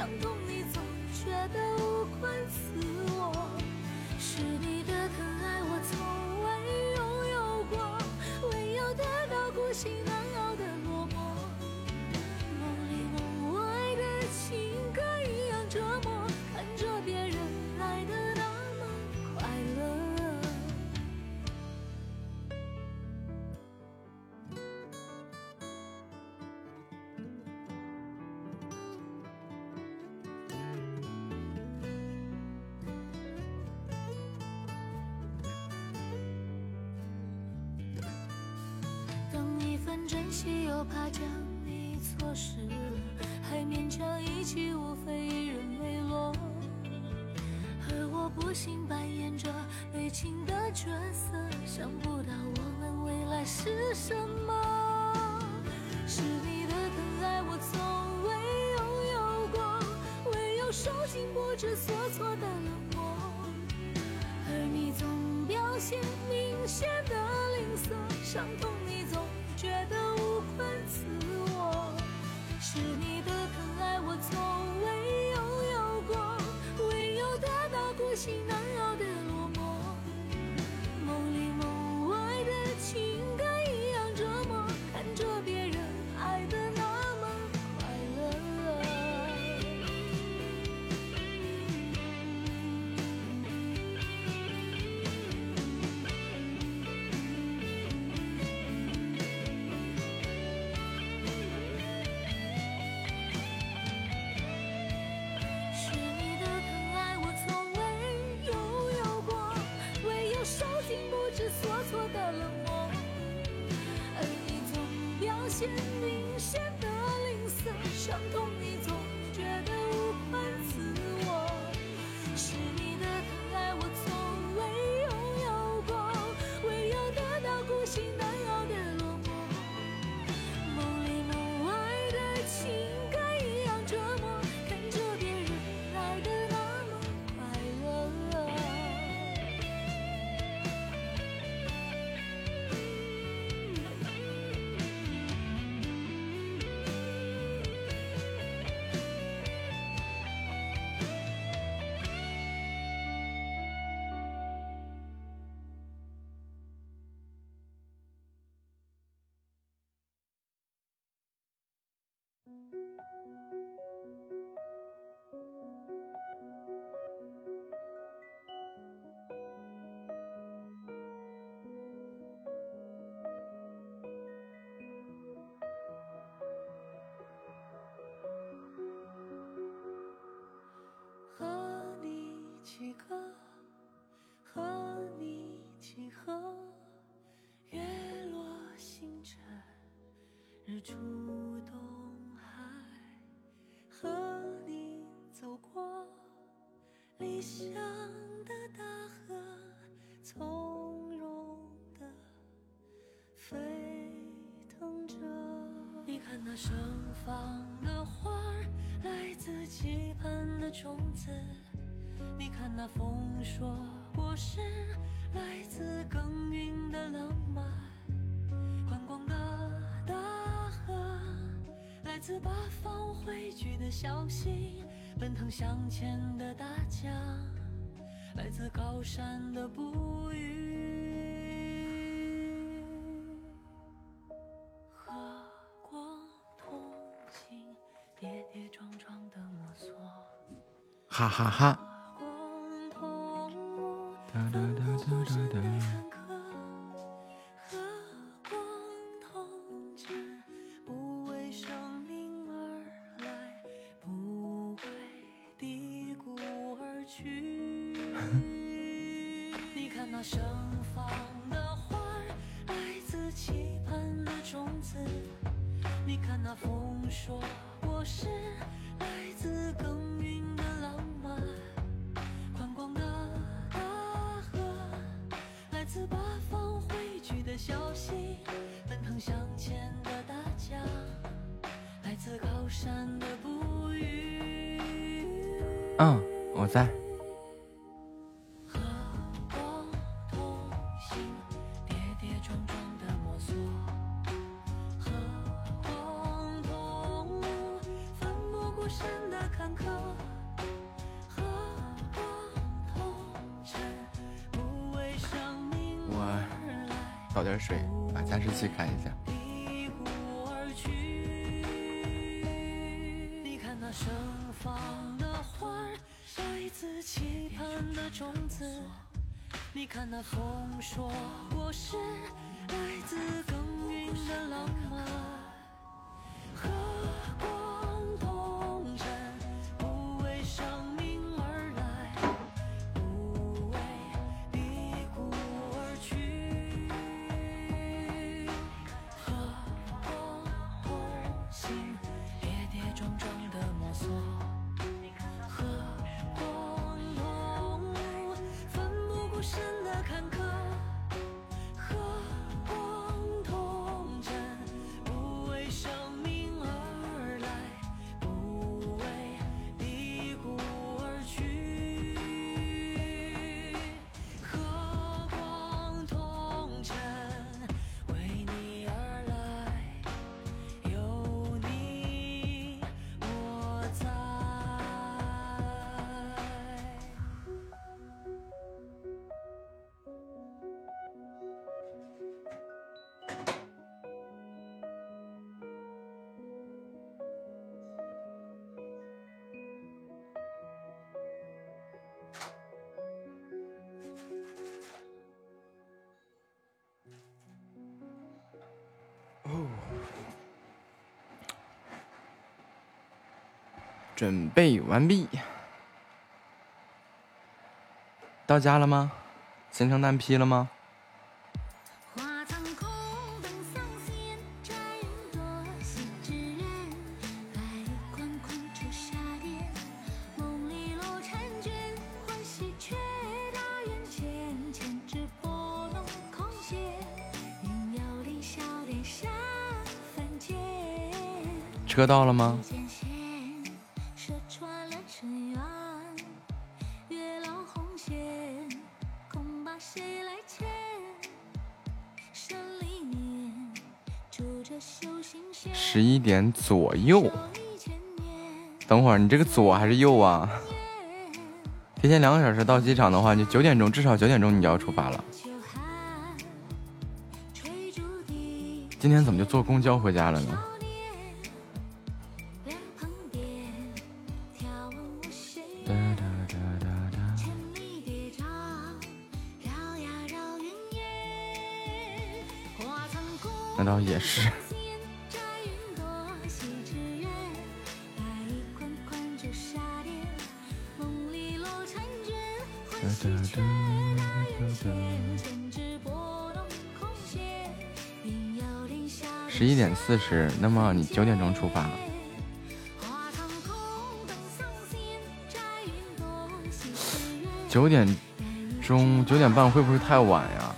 伤痛你总觉得无关自我。是你的疼爱我从未拥有过，唯有得到过心又怕将你错失了，还勉强一起，无非一人为落。而我不幸扮演着悲情的角色，想不到我们未来是什么。是你的疼爱我从未拥有过，唯有受尽不知所措的冷漠。而你总表现明显的吝啬，伤痛日出东海，和你走过理想的大河，从容的沸腾着。你看那盛放的花，来自期盼的种子；你看那丰硕果实，来自耕耘的浪漫。自八方汇聚的消息；奔腾向前的大江，来自高山的哺育。和光同行，跌跌撞撞的摸索。哈哈哈。准备完毕，到家了吗？行程单批了吗？车到了吗？十一点左右，等会儿你这个左还是右啊？提前两个小时到机场的话，你九点钟至少九点钟你就要出发了。今天怎么就坐公交回家了呢？一点四十，那么你九点钟出发。九点钟九点半会不会太晚呀？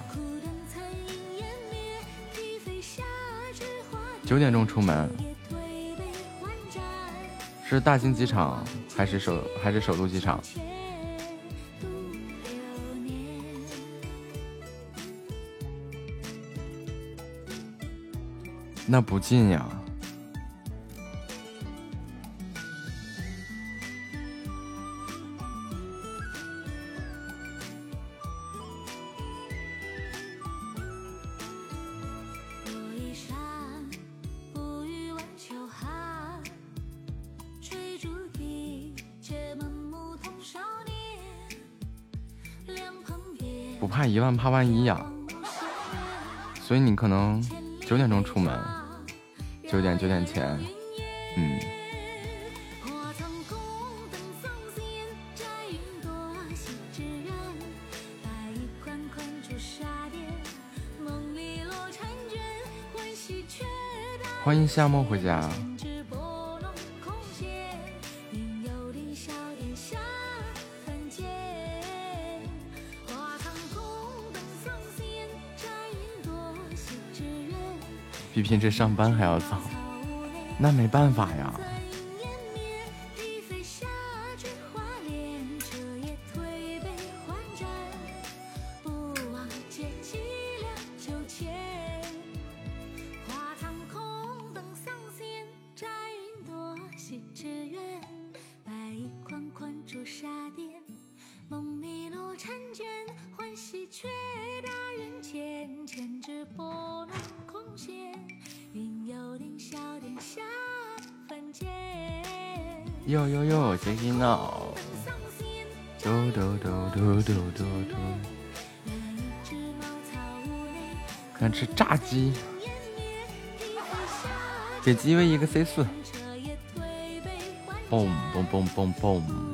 九点钟出门，是大兴机场还是首还是首都机场？那不近呀。不怕一万，怕万一呀。所以你可能前，嗯。欢迎夏末回家。比平时上班还要早，那没办法呀。给鸡喂一个 C 四，嘣嘣嘣嘣嘣。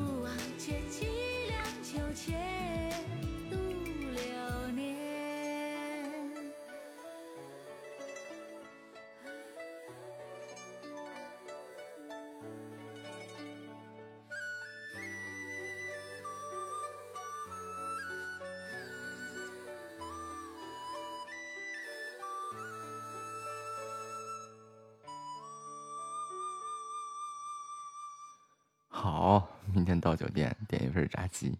到酒店点一份炸鸡。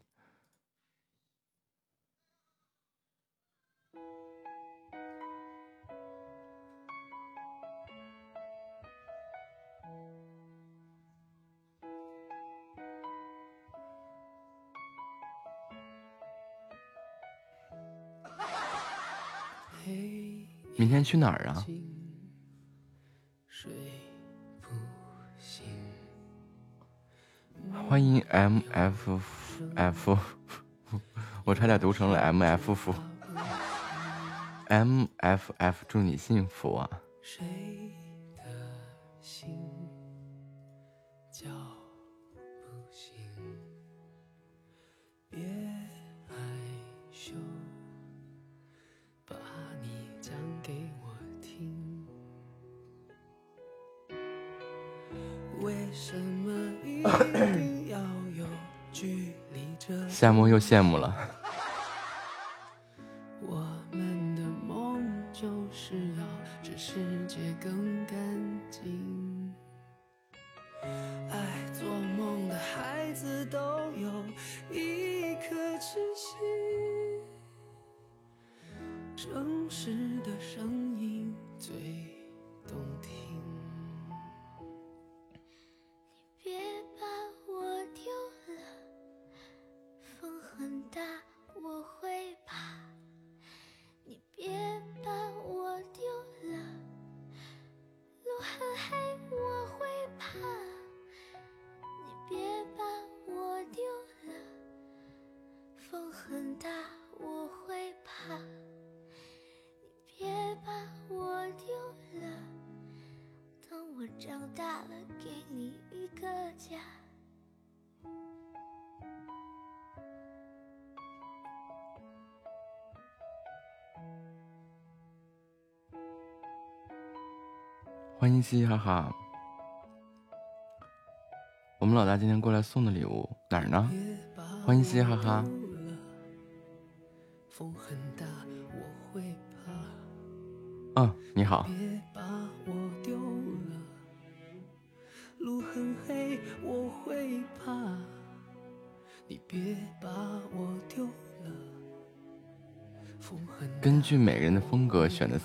明天去哪儿啊？欢迎 M F F，我差点读成了 M F F，M F F，祝你幸福啊！羡慕又羡慕了。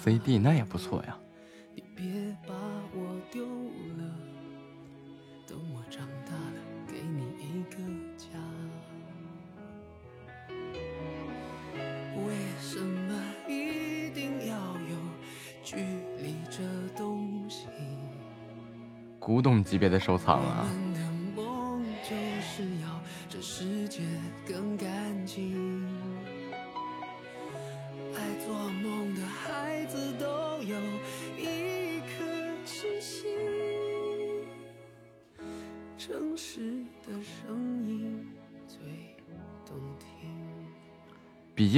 CD，那也不错呀。你别把我丢了，等我长大了给你一个家。为什么一定要有距离这东西古董级别的收藏啊！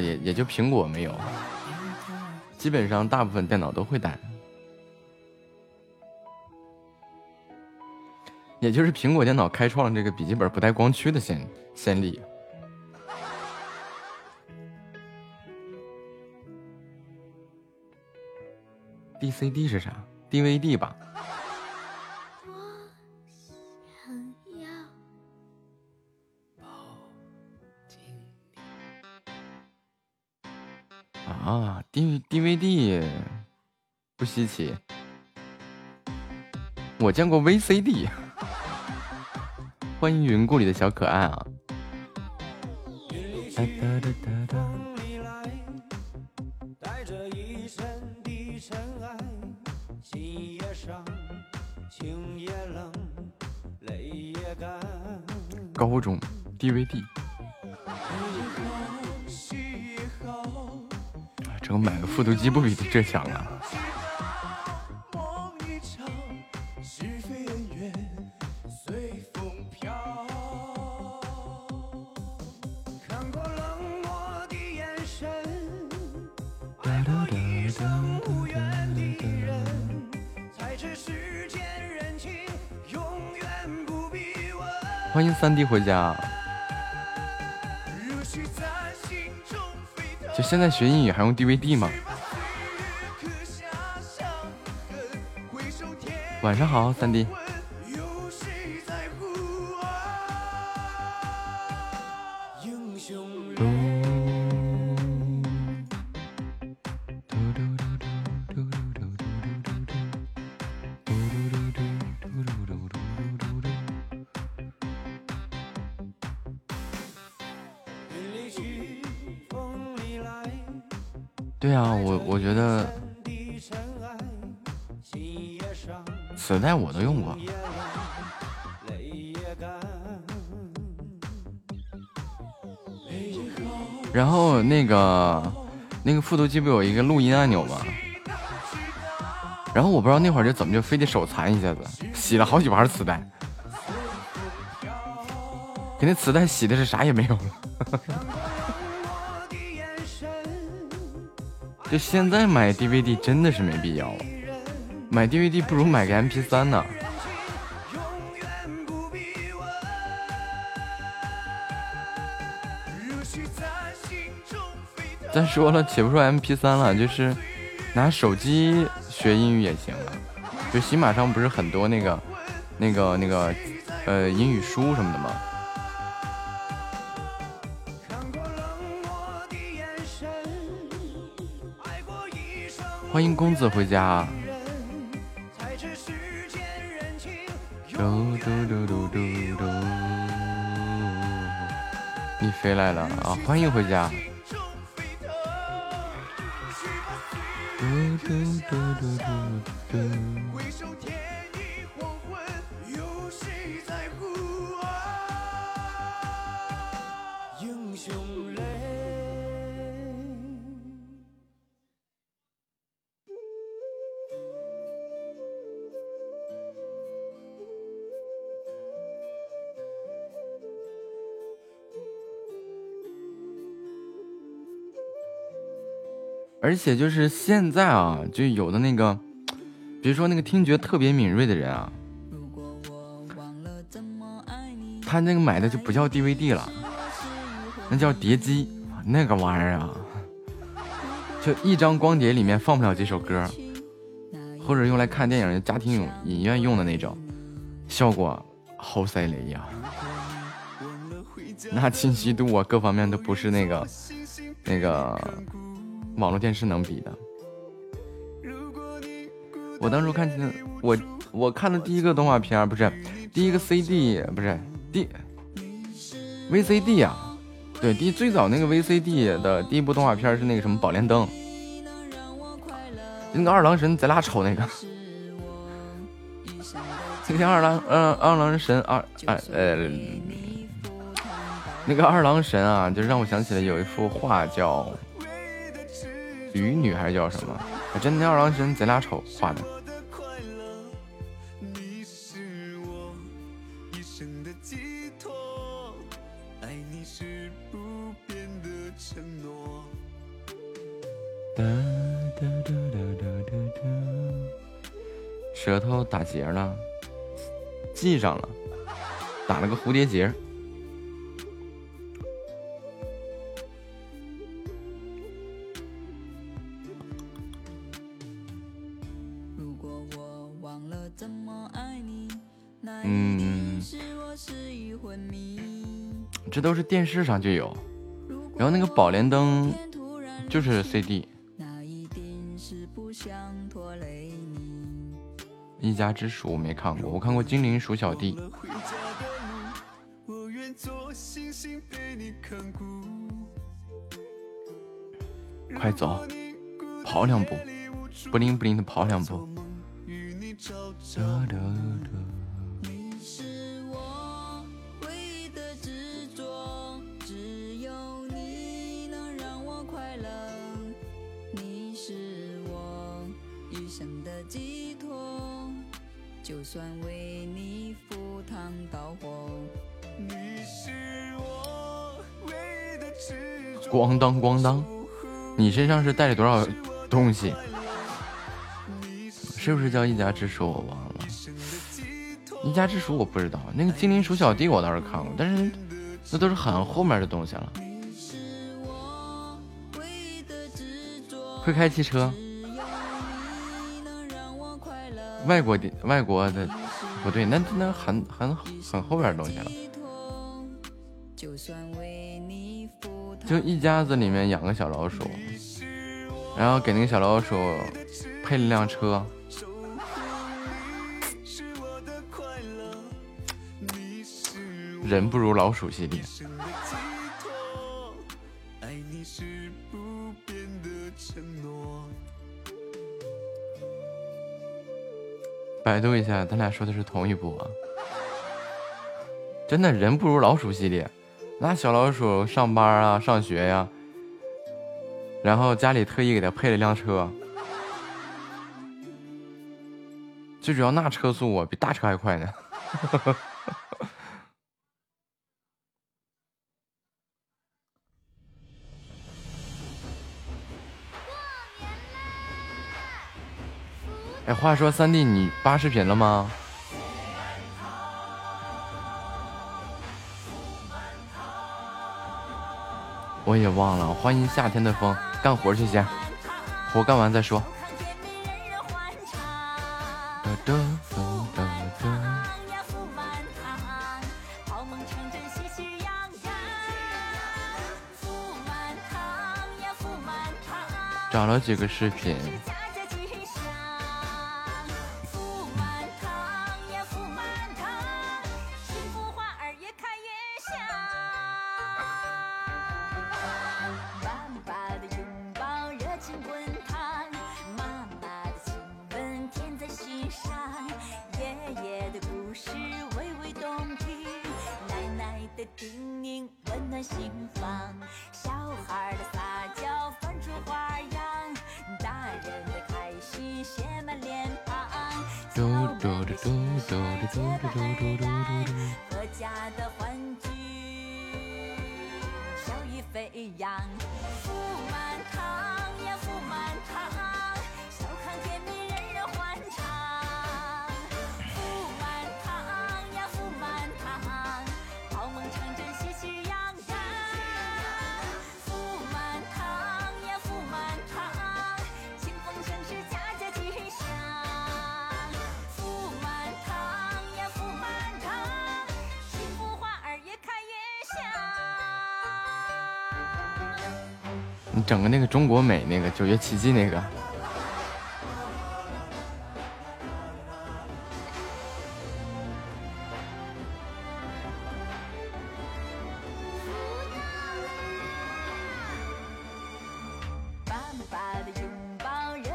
也也就苹果没有，基本上大部分电脑都会带。也就是苹果电脑开创了这个笔记本不带光驱的先先例。D C D 是啥？D V D 吧。稀奇，我见过 VCD。欢迎云故里的小可爱啊！高中 DVD，这个买个复读机不比这强啊？弟回家。就现在学英语还用 DVD 吗？晚上好，三弟。都用过，然后那个那个复读机不有一个录音按钮吗？然后我不知道那会儿就怎么就非得手残一下子，洗了好几盘磁带，给那磁带洗的是啥也没有了。就现在买 DVD 真的是没必要。买 DVD 不如买个 MP3 呢。再说了，且不说 MP3 了，就是拿手机学英语也行啊。就喜马上不是很多那个、那个、那个，呃，英语书什么的吗？欢迎公子回家。嘟嘟嘟嘟嘟，你飞来了啊！欢迎回家。嘟嘟嘟嘟嘟嘟。而且就是现在啊，就有的那个，比如说那个听觉特别敏锐的人啊，他那个买的就不叫 DVD 了，那叫碟机，那个玩意儿啊，就一张光碟里面放不了几首歌，或者用来看电影、家庭影影院用的那种，效果好塞雷呀，那清晰度啊，各方面都不是那个那个。网络电视能比的？我当初看见我我看的第一个动画片不是第一个 CD 不是第 VCD 啊？对，第最早那个 VCD 的第一部动画片是那个什么《宝莲灯》，那个二郎神贼拉丑那个。那天二郎嗯二郎神二哎呃那个二郎神啊，就让我想起了有一幅画叫。鱼女还是叫什么？真的二郎神贼拉丑画的。舌头打结了，系上了，打了个蝴蝶结。嗯，这都是电视上就有，然后那个《宝莲灯》就是 C D，一家之鼠没看过，我看过《精灵鼠小弟》。快走，跑两步，不灵不灵的跑两步。咣当咣当，你身上是带了多少东西？是不是叫一家之鼠？我忘了。一家之鼠我不知道，那个精灵鼠小弟我倒是看过，但是那都是很后面的东西了。会开汽车？外国的外国的不对，那那很很很后边的东西了。就一家子里面养个小老鼠，然后给那个小老鼠配了辆车。人不如老鼠系列。百度一下，咱俩说的是同一部啊！真的人不如老鼠系列。那小老鼠上班啊，上学呀，然后家里特意给他配了辆车，最主要那车速啊，比大车还快呢。话说三弟，你扒视频了吗？我也忘了，欢迎夏天的风，干活去先，活干完再说。找了几个视频。奇迹那个，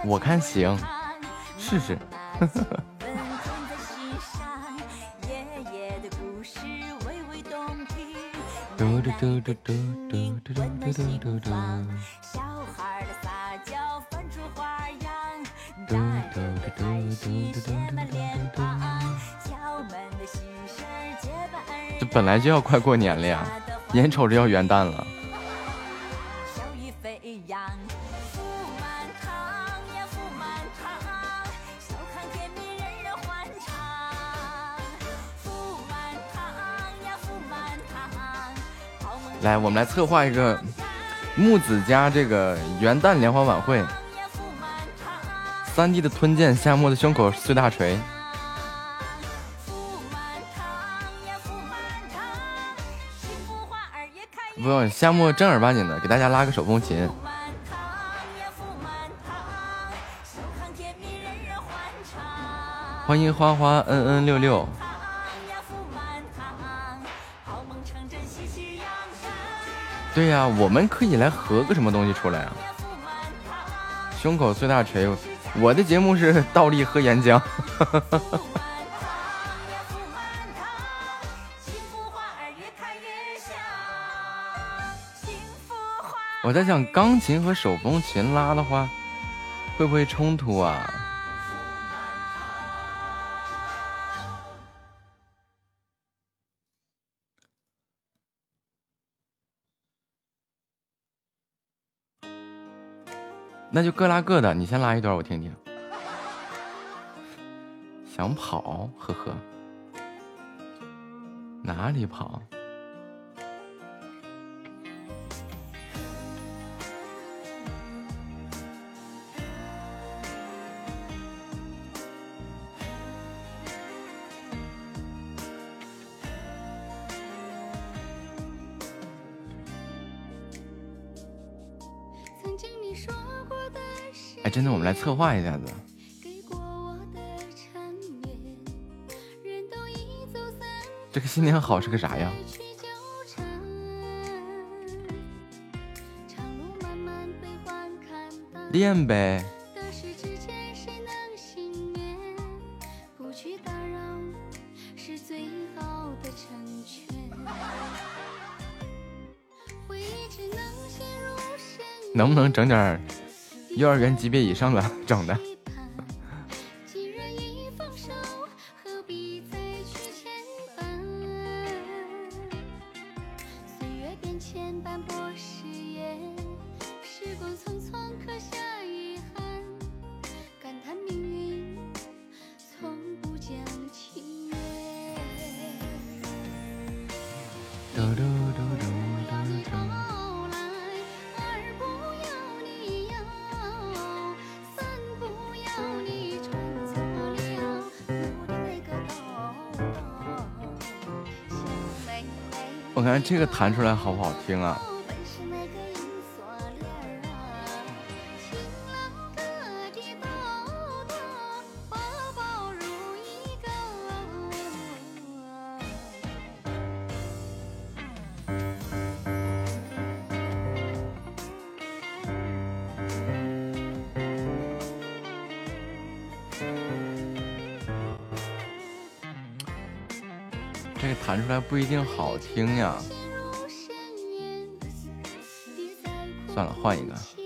我看行，试试。这本来就要快过年了呀，眼瞅着要元旦了。来，我们来策划一个木子家这个元旦联欢晚会。三弟的吞剑，夏沫的胸口碎大锤。不，夏沫正儿八经的给大家拉个手风琴。欢迎花花嗯嗯六六。对呀，我们可以来合个什么东西出来啊？胸口碎大锤，的节目是倒立喝岩浆。我在想，钢琴和手风琴拉的话，会不会冲突啊？那就各拉各的，你先拉一段我听听。想跑，呵呵，哪里跑？们来策划一下子。这个新年好是个啥呀？练呗。能不能整点？幼儿园级别以上的整的。这个弹出来好不好听啊？不一定好听呀。算了，换一个。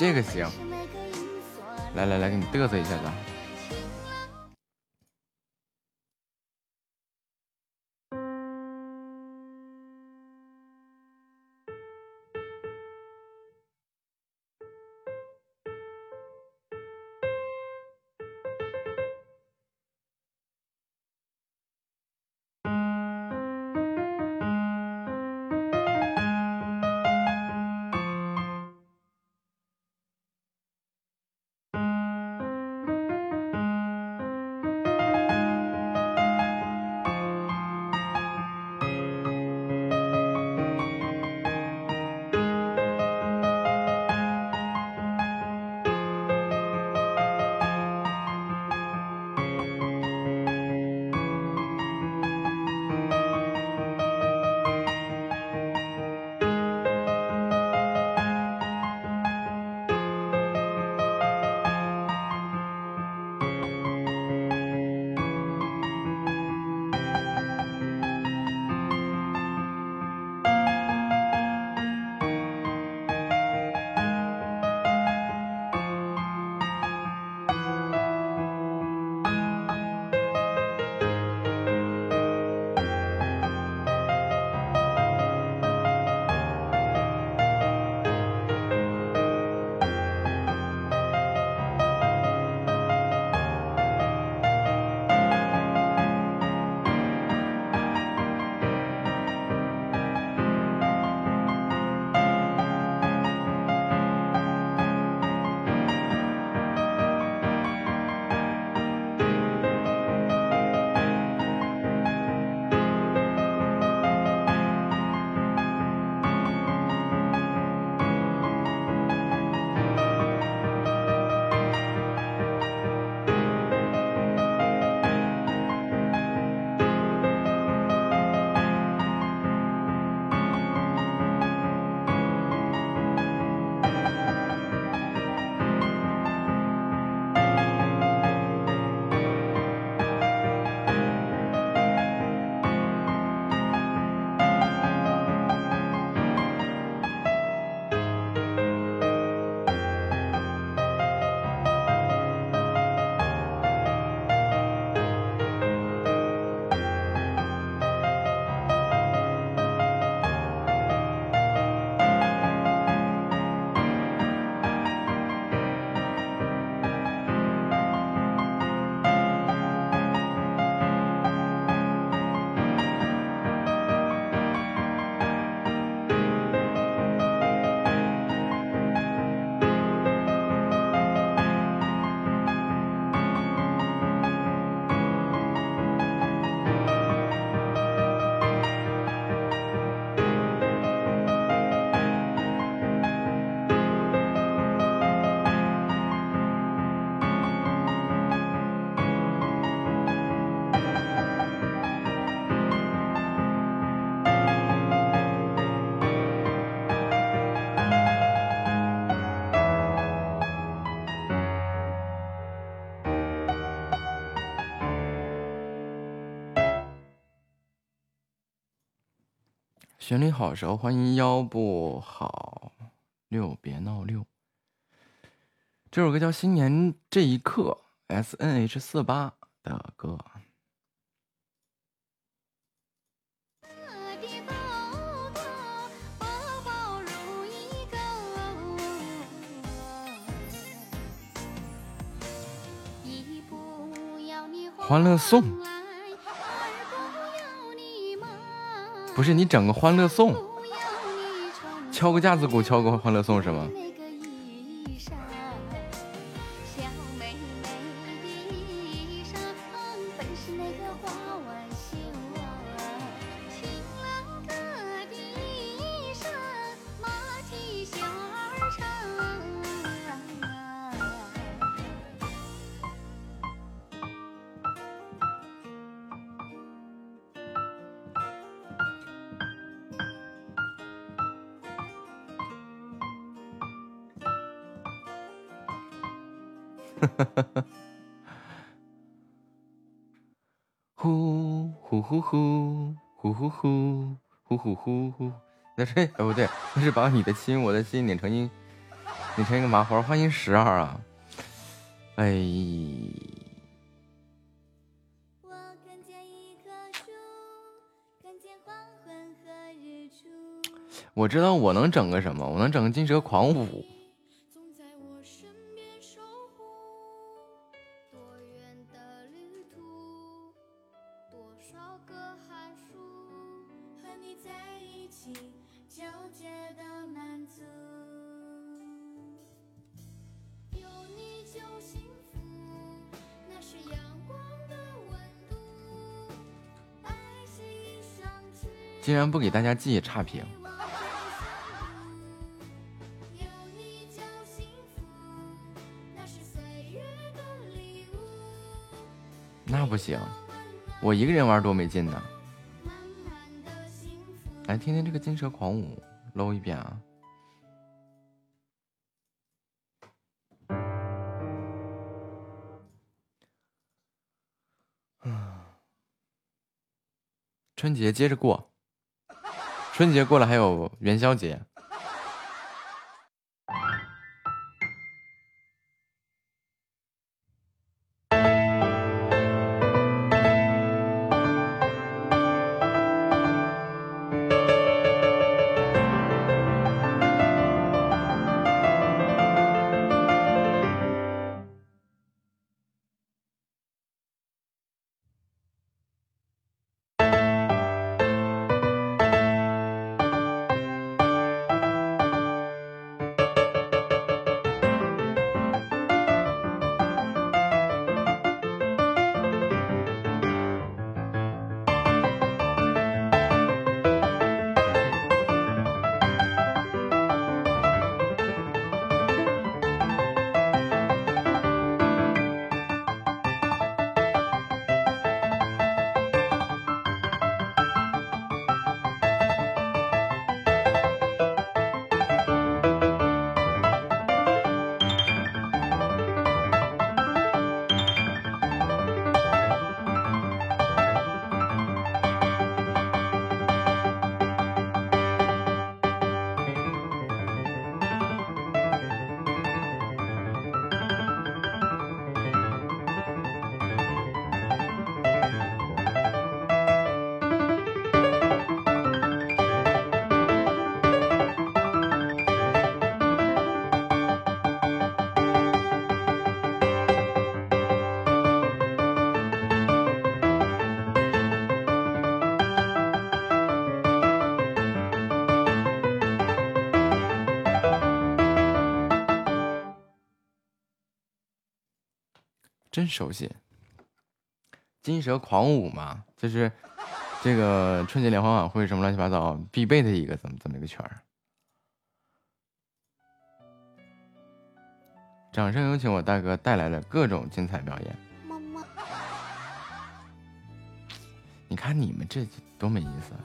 这个行，来来来，给你嘚瑟一下子。旋律好熟，欢迎腰不好六，别闹六。这首歌叫《新年这一刻》，S N H 四八的歌。欢乐颂，不是你整个欢乐颂，敲个架子鼓，敲个欢乐颂是吗？是把你的心我的心拧成一拧成一个麻花。欢迎十二啊！哎，我知道我能整个什么，我能整个金蛇狂舞。然不给大家记差评，那不行，我一个人玩多没劲呢。来听听这个金蛇狂舞，搂一遍啊！春节接着过。春节过了，还有元宵节。真熟悉，金蛇狂舞嘛，就是这个春节联欢晚会什么乱七八糟必备的一个怎么怎么一个圈儿。掌声有请我大哥带来的各种精彩表演。你看你们这多没意思啊！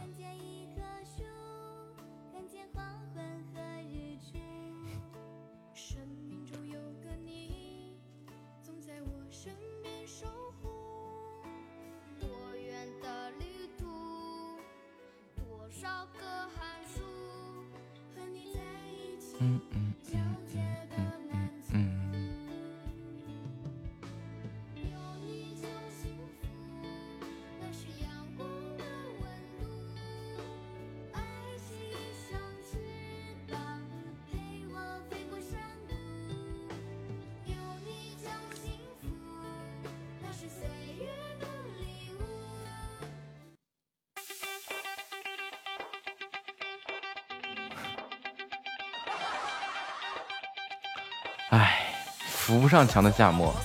上墙的夏末，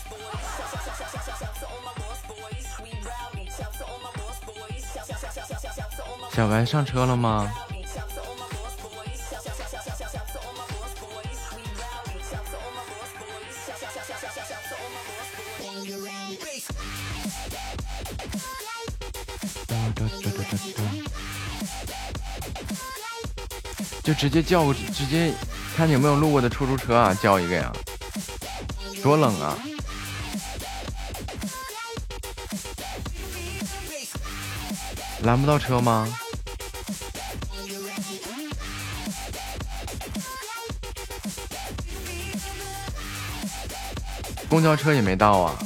小白上车了吗？就直接叫，直接看有没有路过的出租车啊，叫一个呀。多冷啊！拦不到车吗？公交车也没到啊！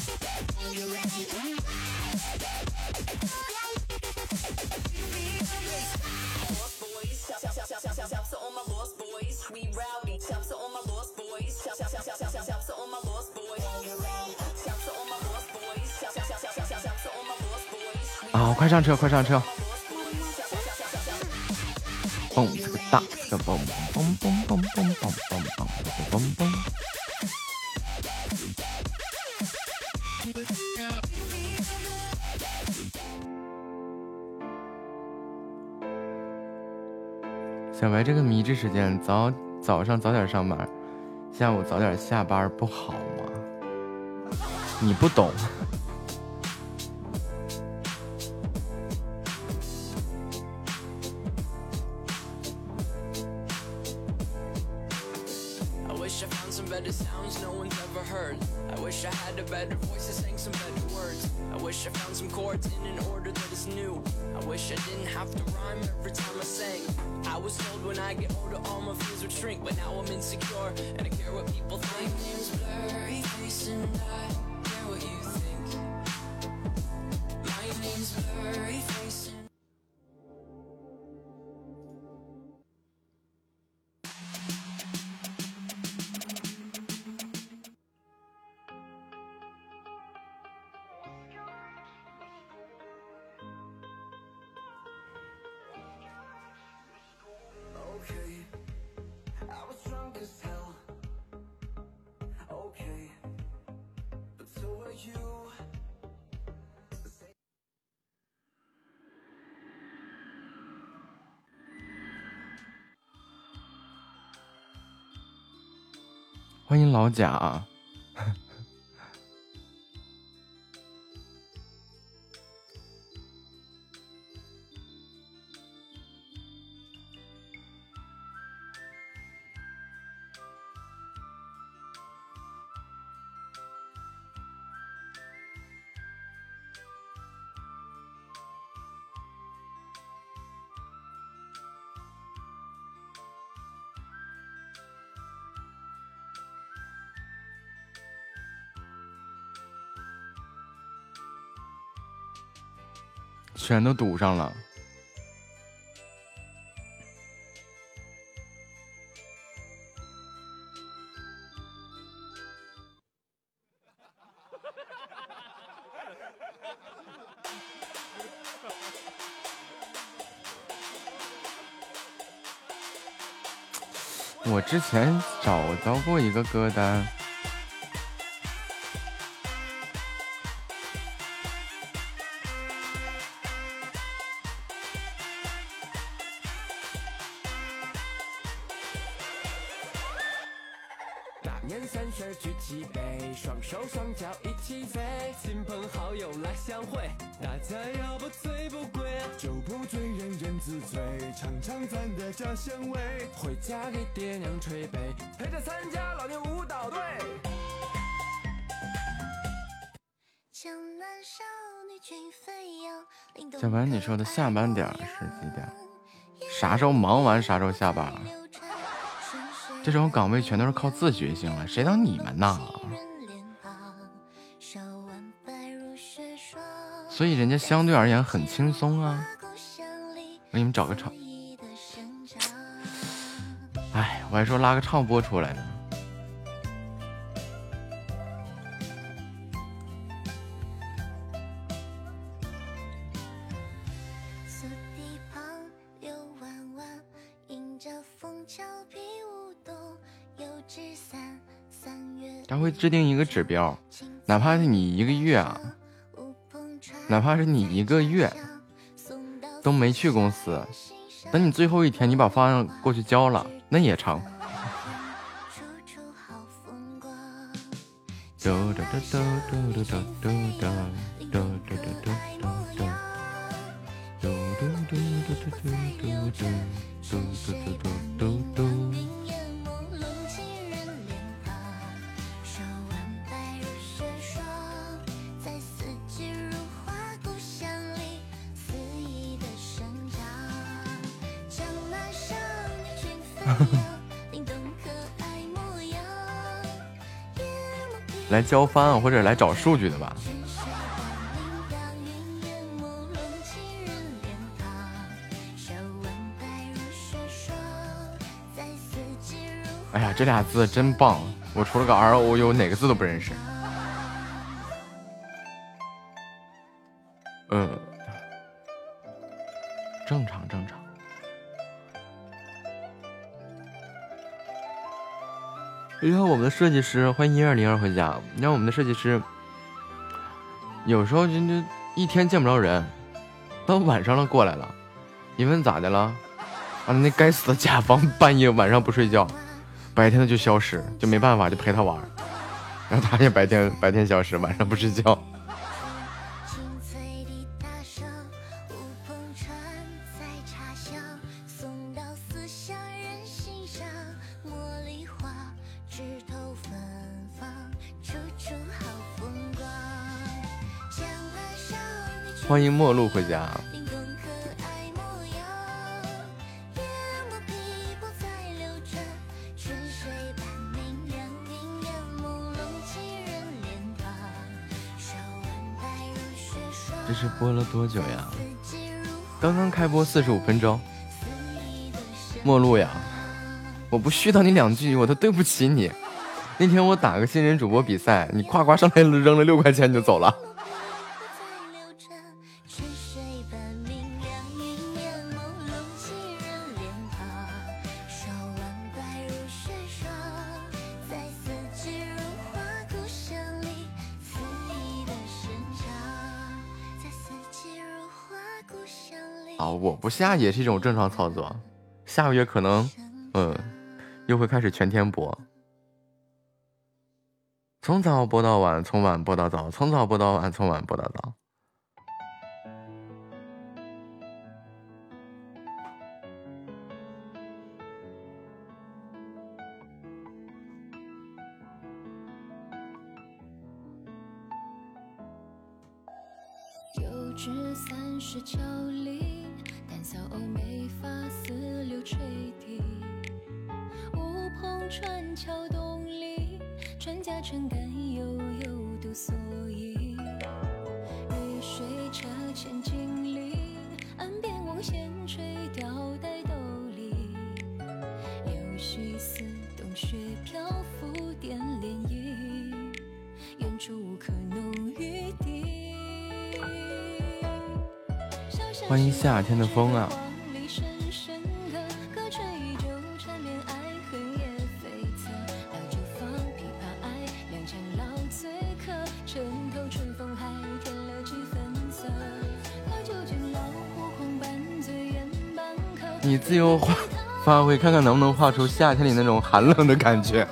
上车，快上车！蹦，这个大，这个嘣嘣嘣嘣嘣嘣嘣嘣嘣嘣。小白，这个迷之时间，早早上早点上班，下午早点下班，不好吗？你不懂。老贾。全都堵上了。我之前找到过一个歌单。下班点是几点？啥时候忙完啥时候下班？这种岗位全都是靠自觉性了，谁当你们呐？所以人家相对而言很轻松啊。我给你们找个唱，哎，我还说拉个唱播出来呢。制定一个指标，哪怕是你一个月啊，哪怕是你一个月都没去公司，等你最后一天你把方案过去交了，那也成。来交番或者来找数据的吧。哎呀，这俩字真棒！我除了个 R O U，哪个字都不认识。设计师，欢迎一二零二回家。你看我们的设计师，有时候就就一天见不着人，到晚上了过来了，一问咋的了？啊，那该死的甲方半夜晚上不睡觉，白天的就消失，就没办法就陪他玩，然后他也白天白天消失，晚上不睡觉。欢迎陌路回家。这是播了多久呀？刚刚开播四十五分钟。陌路呀，我不絮叨你两句，我都对不起你。那天我打个新人主播比赛，你夸夸上来扔了六块钱你就走了。下也是一种正常操作，下个月可能，嗯，又会开始全天播，从早播到晚，从晚播到早，从早播到晚，从晚播到早。看看能不能画出夏天里那种寒冷的感觉。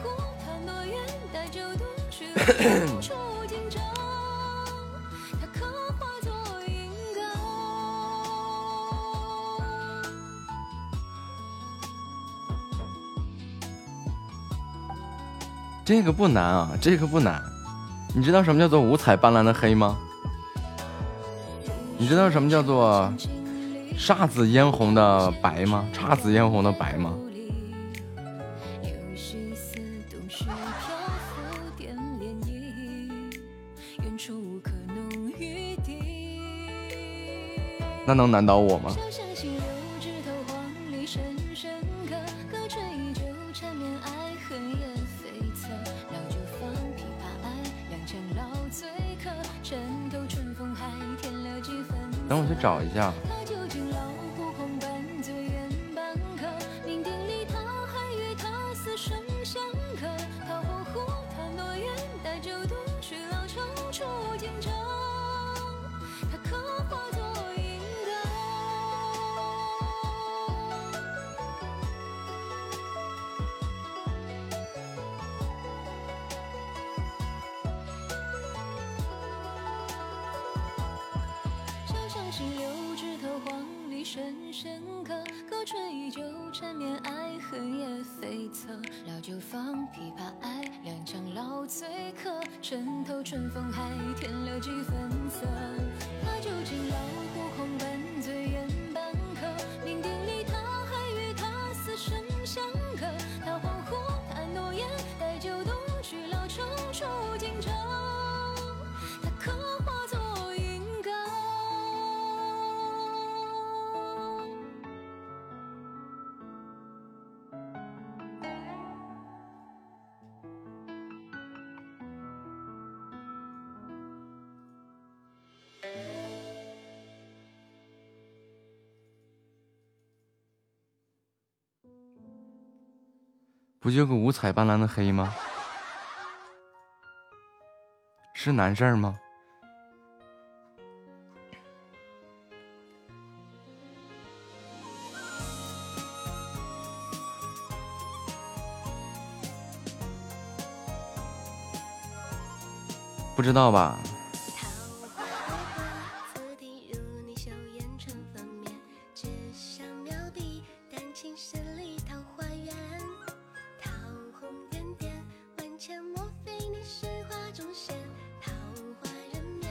这个不难啊，这个不难。你知道什么叫做五彩斑斓的黑吗？你知道什么叫做姹紫嫣红的白吗？姹紫嫣红的白吗？那能难倒我吗？不就个五彩斑斓的黑吗？是难事儿吗？不知道吧？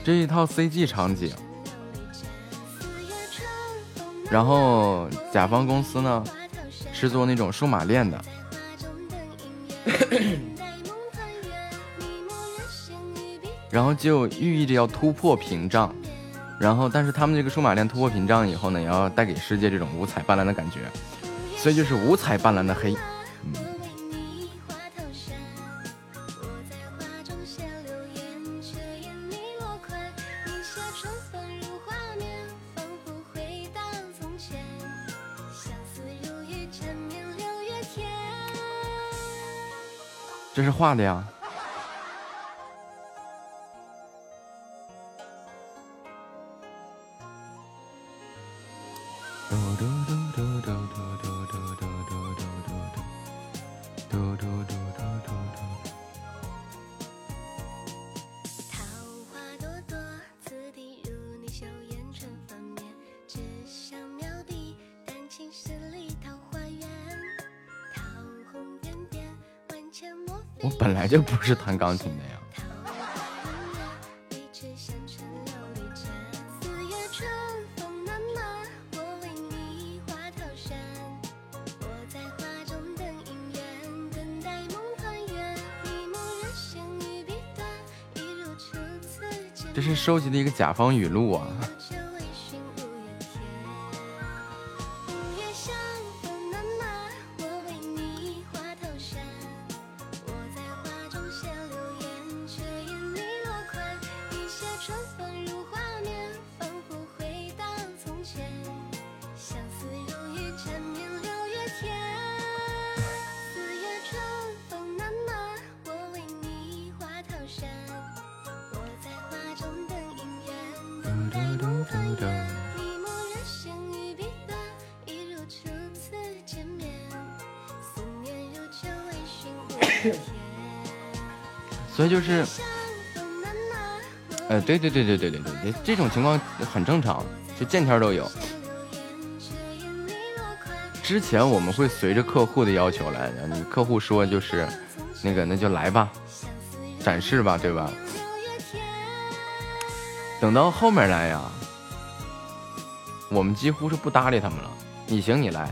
这一套 CG 场景，然后甲方公司呢是做那种数码链的，然后就寓意着要突破屏障，然后但是他们这个数码链突破屏障以后呢，也要带给世界这种五彩斑斓的感觉，所以就是五彩斑斓的黑。画的呀。这不是弹钢琴的呀。这是收集的一个甲方语录啊。对对对对对对对，这种情况很正常，就见天都有。之前我们会随着客户的要求来的，你客户说就是，那个那就来吧，展示吧，对吧？等到后面来呀，我们几乎是不搭理他们了。你行你来，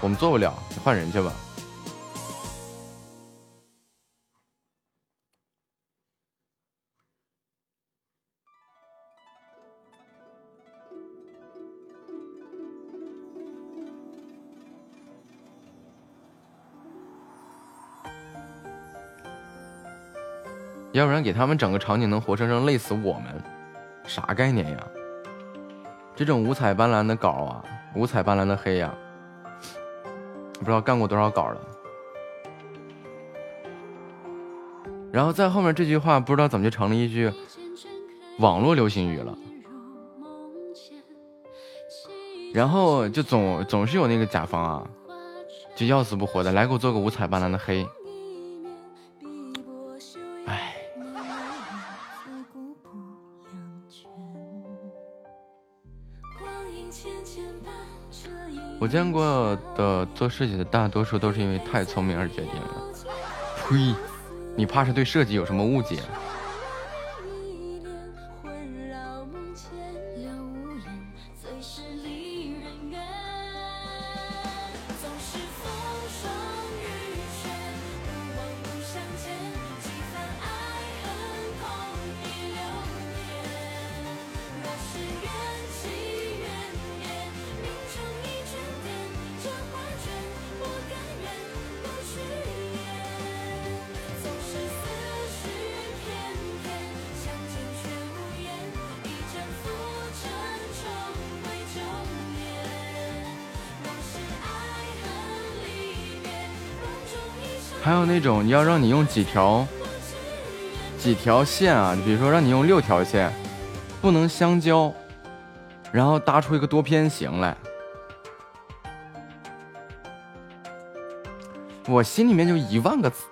我们做不了，你换人去吧。要不然给他们整个场景能活生生累死我们，啥概念呀？这种五彩斑斓的稿啊，五彩斑斓的黑呀，不知道干过多少稿了。然后在后面这句话不知道怎么就成了一句网络流行语了。然后就总总是有那个甲方啊，就要死不活的来给我做个五彩斑斓的黑。我见过的做设计的大多数都是因为太聪明而决定的。呸！你怕是对设计有什么误解？有那种要让你用几条几条线啊，比如说让你用六条线，不能相交，然后搭出一个多边形来。我心里面就一万个字，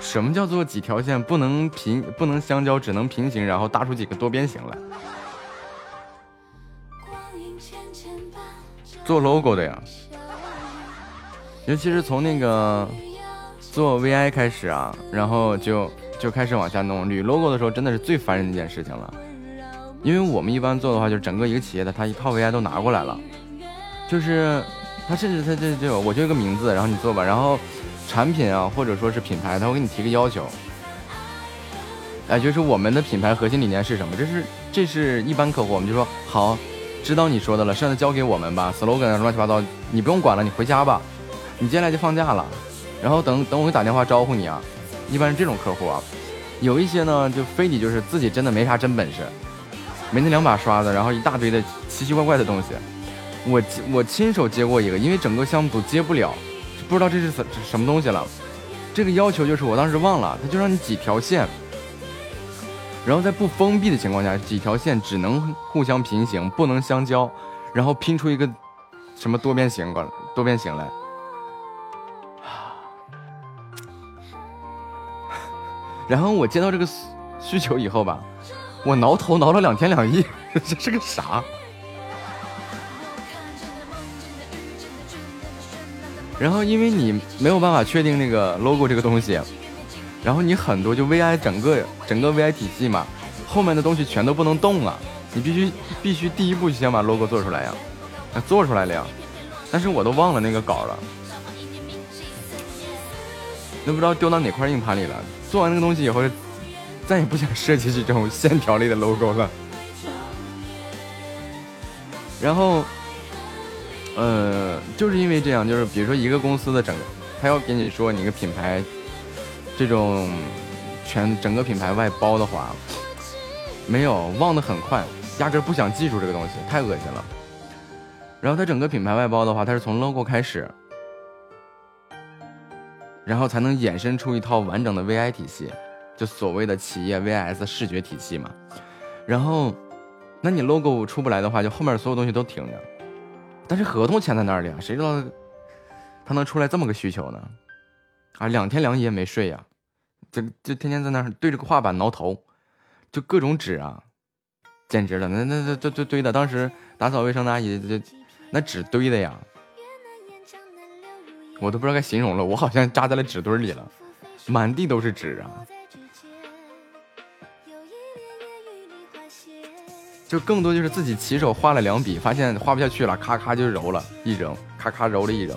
什么叫做几条线不能平不能相交，只能平行，然后搭出几个多边形来？做 logo 的呀。尤其是从那个做 VI 开始啊，然后就就开始往下弄捋 logo 的时候，真的是最烦人的一件事情了。因为我们一般做的话，就整个一个企业的，他一套 VI 都拿过来了，就是他甚至他这就我就一个名字，然后你做吧，然后产品啊或者说是品牌，他会给你提个要求，哎，就是我们的品牌核心理念是什么？这是这是一般客户，我们就说好，知道你说的了，剩下的交给我们吧，slogan 乱七八糟你不用管了，你回家吧。你接下来就放假了，然后等等我给打电话招呼你啊。一般是这种客户啊，有一些呢就非得就是自己真的没啥真本事，没那两把刷子，然后一大堆的奇奇怪怪的东西。我我亲手接过一个，因为整个项目组接不了，不知道这是什什么东西了。这个要求就是我当时忘了，他就让你几条线，然后在不封闭的情况下，几条线只能互相平行，不能相交，然后拼出一个什么多边形过来，多边形来。然后我接到这个需求以后吧，我挠头挠了两天两夜，这是个啥？然后因为你没有办法确定那个 logo 这个东西，然后你很多就 VI 整个整个 VI 体系嘛，后面的东西全都不能动啊，你必须必须第一步先把 logo 做出来呀，做出来了呀，但是我都忘了那个稿了，都不知道丢到哪块硬盘里了。做完那个东西以后，再也不想设计这种线条类的 logo 了。然后，呃，就是因为这样，就是比如说一个公司的整个，他要给你说你个品牌这种全整个品牌外包的话，没有忘得很快，压根不想记住这个东西，太恶心了。然后他整个品牌外包的话，他是从 logo 开始。然后才能衍生出一套完整的 VI 体系，就所谓的企业 VS 视觉体系嘛。然后，那你 logo 出不来的话，就后面所有东西都停着。但是合同签在那里啊，谁知道他能出来这么个需求呢？啊，两天两夜没睡呀，就就天天在那儿对着个画板挠头，就各种纸啊，简直了，那那那堆堆堆的。当时打扫卫生的阿姨，就那纸堆的呀。我都不知道该形容了，我好像扎在了纸堆里了，满地都是纸啊！就更多就是自己起手画了两笔，发现画不下去了，咔咔就揉了一扔，咔咔揉了一扔。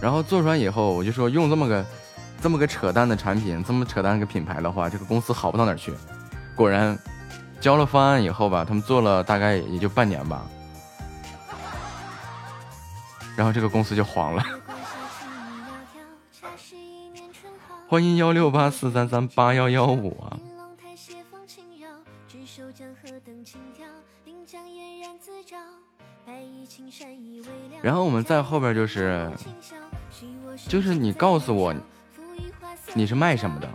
然后做出来以后，我就说用这么个。这么个扯淡的产品，这么扯淡一个品牌的话，这个公司好不到哪儿去。果然，交了方案以后吧，他们做了大概也就半年吧，然后这个公司就黄了。欢迎幺六八四三三八幺幺五啊。然后我们在后边就是，就是你告诉我你是卖什么的，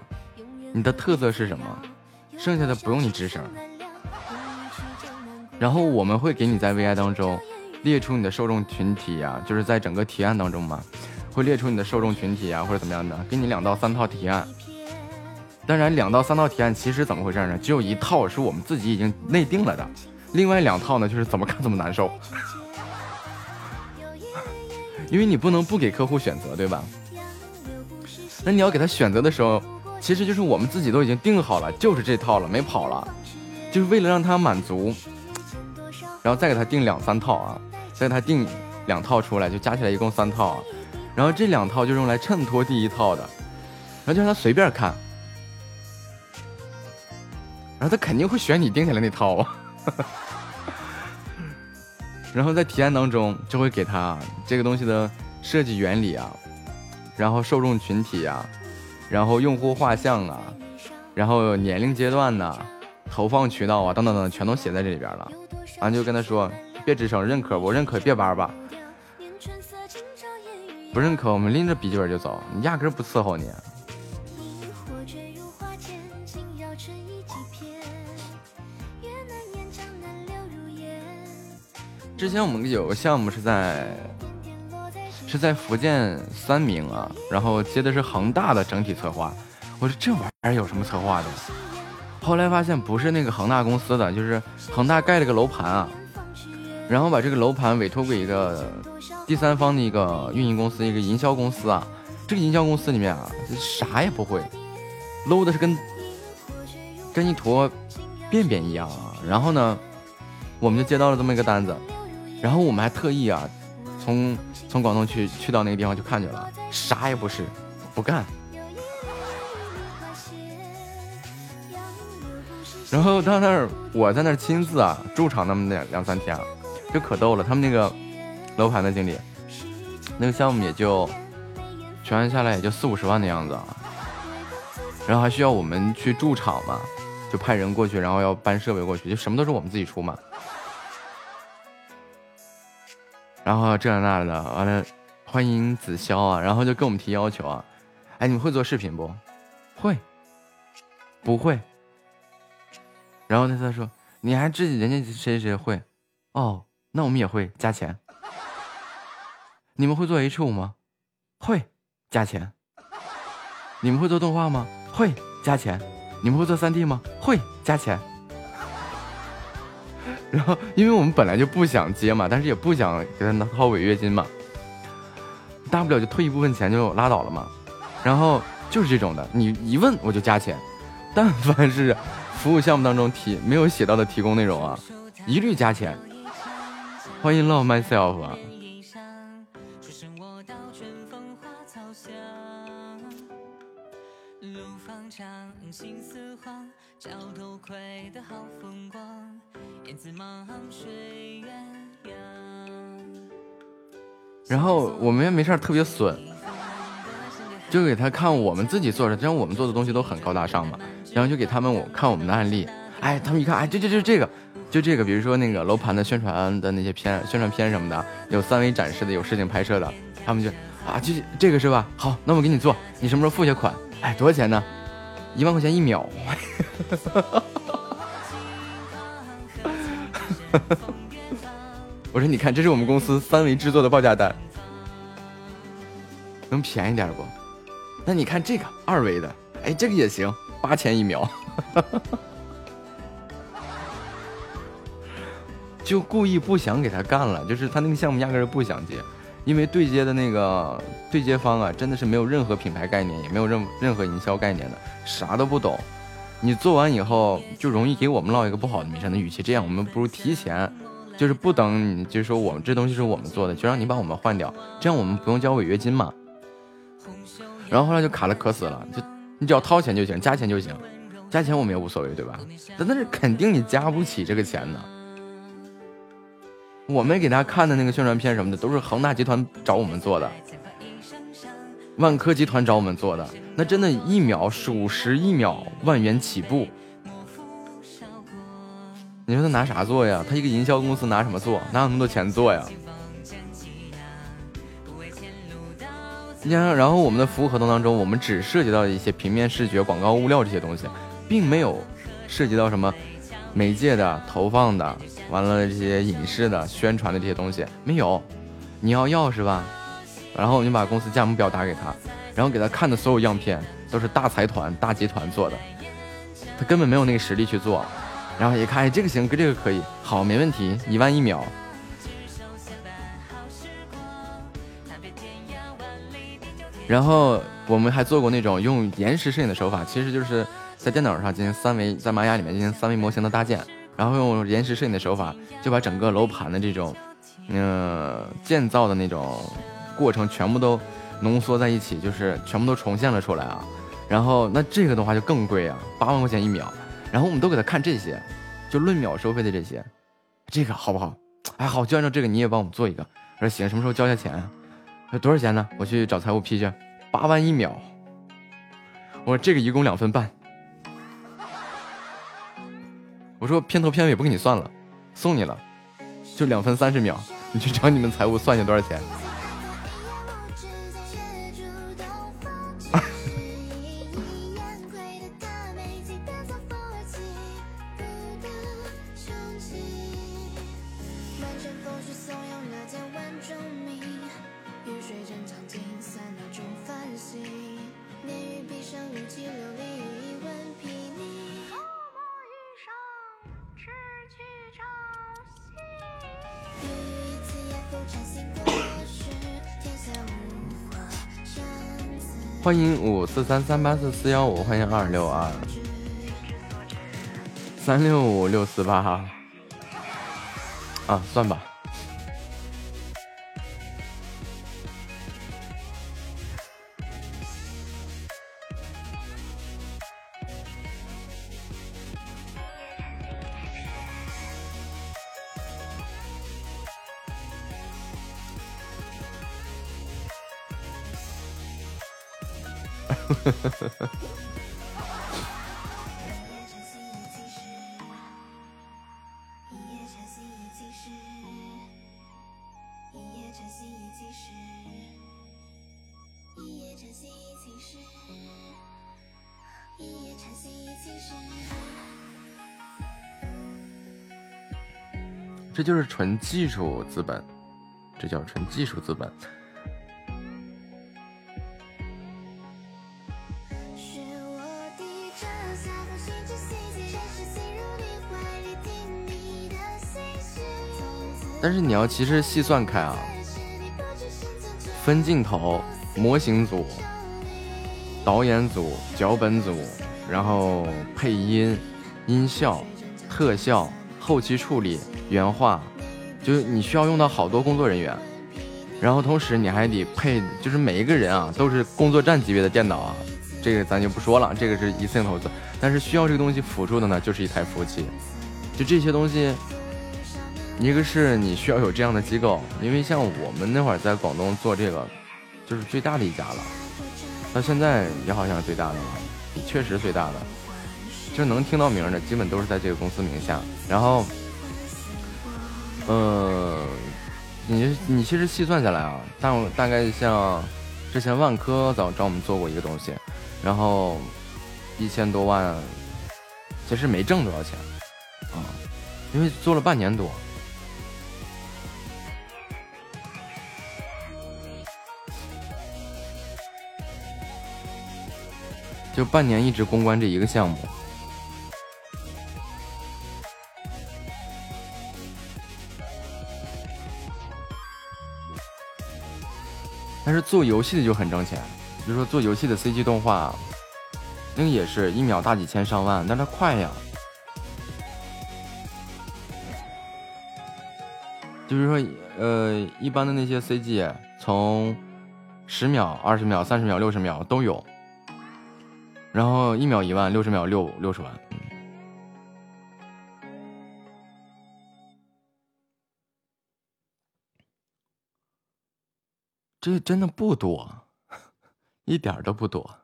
你的特色是什么，剩下的不用你吱声。然后我们会给你在 VI 当中列出你的受众群体呀，就是在整个提案当中嘛，会列出你的受众群体呀或者怎么样的，给你两到三套提案。当然，两到三套提案其实怎么回事呢？只有一套是我们自己已经内定了的，另外两套呢就是怎么看怎么难受。因为你不能不给客户选择，对吧？那你要给他选择的时候，其实就是我们自己都已经定好了，就是这套了，没跑了，就是为了让他满足，然后再给他定两三套啊，再给他定两套出来，就加起来一共三套啊。然后这两套就用来衬托第一套的，然后就让他随便看，然后他肯定会选你定下来那套啊。然后在提案当中就会给他这个东西的设计原理啊，然后受众群体啊，然后用户画像啊，然后年龄阶段呐，投放渠道啊等等等，全都写在这里边了。然后就跟他说，别吱声，认可不认可别玩吧，不认可我们拎着笔记本就走，你压根不伺候你。之前我们有个项目是在是在福建三明啊，然后接的是恒大的整体策划。我说这玩意儿有什么策划的？后来发现不是那个恒大公司的，就是恒大盖了个楼盘啊，然后把这个楼盘委托给一个第三方的一个运营公司，一个营销公司啊。这个营销公司里面啊，啥也不会，low 的是跟跟一坨便便一样啊。然后呢，我们就接到了这么一个单子。然后我们还特意啊，从从广东去去到那个地方去看去了，啥也不是，不干。然后到那儿，我在那儿亲自啊驻场那么两两三天，就可逗了。他们那个楼盘的经理，那个项目也就全下来也就四五十万的样子啊。然后还需要我们去驻场嘛，就派人过去，然后要搬设备过去，就什么都是我们自己出嘛。然后这那的，完了，欢迎子潇啊，然后就跟我们提要求啊，哎，你们会做视频不？会，不会？然后他他说，你还自己人家谁谁谁会？哦，那我们也会加钱。你们会做 H 五吗？会，加钱。你们会做动画吗？会，加钱。你们会做三 D 吗？会，加钱。然后，因为我们本来就不想接嘛，但是也不想给他掏违约金嘛，大不了就退一部分钱就拉倒了嘛。然后就是这种的，你一问我就加钱，但凡是服务项目当中提没有写到的提供内容啊，一律加钱。欢迎 Love Myself 啊。然后我们也没事特别损，就给他看我们自己做的，这样我们做的东西都很高大上嘛。然后就给他们我看我们的案例，哎，他们一看，哎，这这这这个，就这个，比如说那个楼盘的宣传的那些片、宣传片什么的，有三维展示的，有实景拍摄的，他们就啊，这这个是吧？好，那我给你做，你什么时候付下款？哎，多少钱呢？一万块钱一秒。哈哈哈哈哈我说，你看，这是我们公司三维制作的报价单，能便宜点不？那你看这个二维的，哎，这个也行，八千一秒。就故意不想给他干了，就是他那个项目压根儿不想接，因为对接的那个对接方啊，真的是没有任何品牌概念，也没有任任何营销概念的，啥都不懂。你做完以后就容易给我们落一个不好的名声的语气，这样我们不如提前，就是不等你，就是说我们这东西是我们做的，就让你把我们换掉，这样我们不用交违约金嘛。然后后来就卡的可死了，就你只要掏钱就行，加钱就行，加钱我们也无所谓，对吧？但那是肯定你加不起这个钱的。我们给大家看的那个宣传片什么的，都是恒大集团找我们做的，万科集团找我们做的，那真的，一秒数十一秒，万元起步。你说他拿啥做呀？他一个营销公司拿什么做？哪有那么多钱做呀？你想，然后我们的服务合同当中，我们只涉及到一些平面视觉、广告物料这些东西，并没有涉及到什么媒介的投放的，完了这些影视的宣传的这些东西没有。你要要是吧？然后你把公司价目表打给他，然后给他看的所有样片都是大财团、大集团做的，他根本没有那个实力去做。然后一看，哎，这个行，跟这个可以，好，没问题，一万一秒。然后我们还做过那种用延时摄影的手法，其实就是在电脑上进行三维，在玛雅里面进行三维模型的搭建，然后用延时摄影的手法，就把整个楼盘的这种，嗯，建造的那种过程全部都浓缩在一起，就是全部都重现了出来啊。然后那这个的话就更贵啊，八万块钱一秒。然后我们都给他看这些，就论秒收费的这些，这个好不好？哎，好，就按照这个你也帮我们做一个。我说行，什么时候交下钱啊？说多少钱呢？我去找财务批去。八万一秒。我说这个一共两分半。我说片头片尾不给你算了，送你了，就两分三十秒。你去找你们财务算下多少钱。欢迎五四三三八四四幺五，欢迎二六二三六五六四八，啊，算吧。这就是纯技术资本，这叫纯技术资本。但是你要其实细算开啊，分镜头、模型组、导演组、脚本组，然后配音、音效、特效、后期处理、原画，就是你需要用到好多工作人员，然后同时你还得配，就是每一个人啊都是工作站级别的电脑啊，这个咱就不说了，这个是一次性投资，但是需要这个东西辅助的呢，就是一台服务器，就这些东西。一个是你需要有这样的机构，因为像我们那会儿在广东做这个，就是最大的一家了，到现在也好像是最大的了，确实最大的，就能听到名的，基本都是在这个公司名下。然后，呃，你你其实细算下来啊，大大概像之前万科找找我们做过一个东西，然后一千多万，其实没挣多少钱啊，因为做了半年多。就半年一直攻关这一个项目，但是做游戏的就很挣钱，比如说做游戏的 CG 动画，那个也是一秒大几千上万，但它快呀。就是说，呃，一般的那些 CG 从十秒、二十秒、三十秒、六十秒都有。然后一秒一万，六十秒六六十万。这真的不多，一点都不多。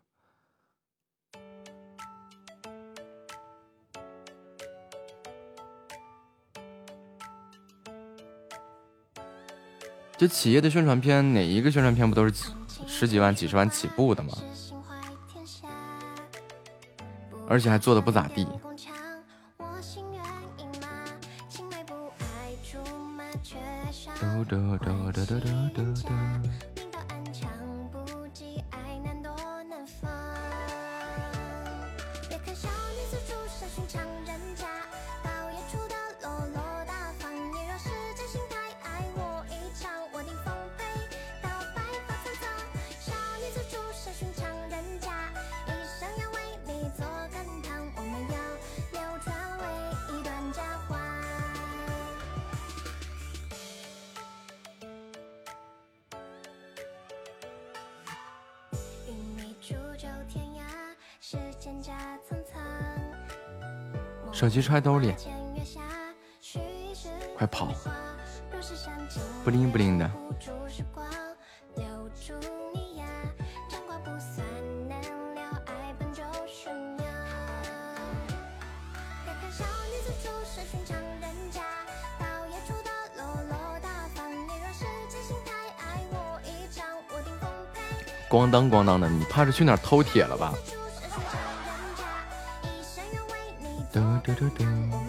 这企业的宣传片，哪一个宣传片不都是十几万、几十万起步的吗？而且还做的不咋地。手机揣兜里，快跑！不灵不灵的。咣当咣当的，你怕是去哪儿偷铁了吧？偷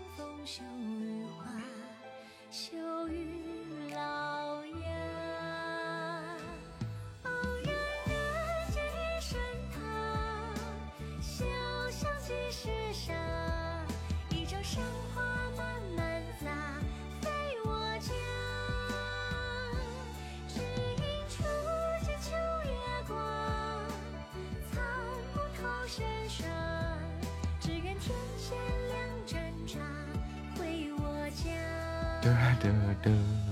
红袖雨花，羞雨老鸦。偶然人间一声叹，笑几世沙，一朝。da da da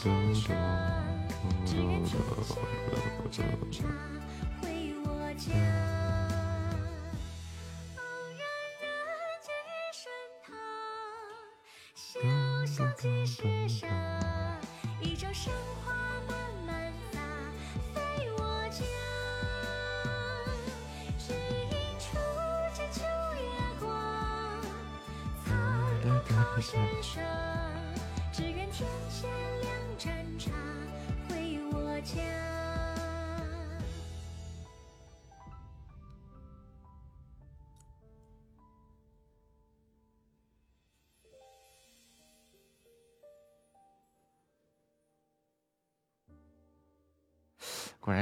声声，只愿天下良人常回我家。人，几沙。一朝生花，慢慢发在我家，只因初见秋月光。草木透上。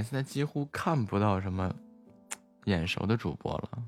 现在几乎看不到什么 眼熟的主播了。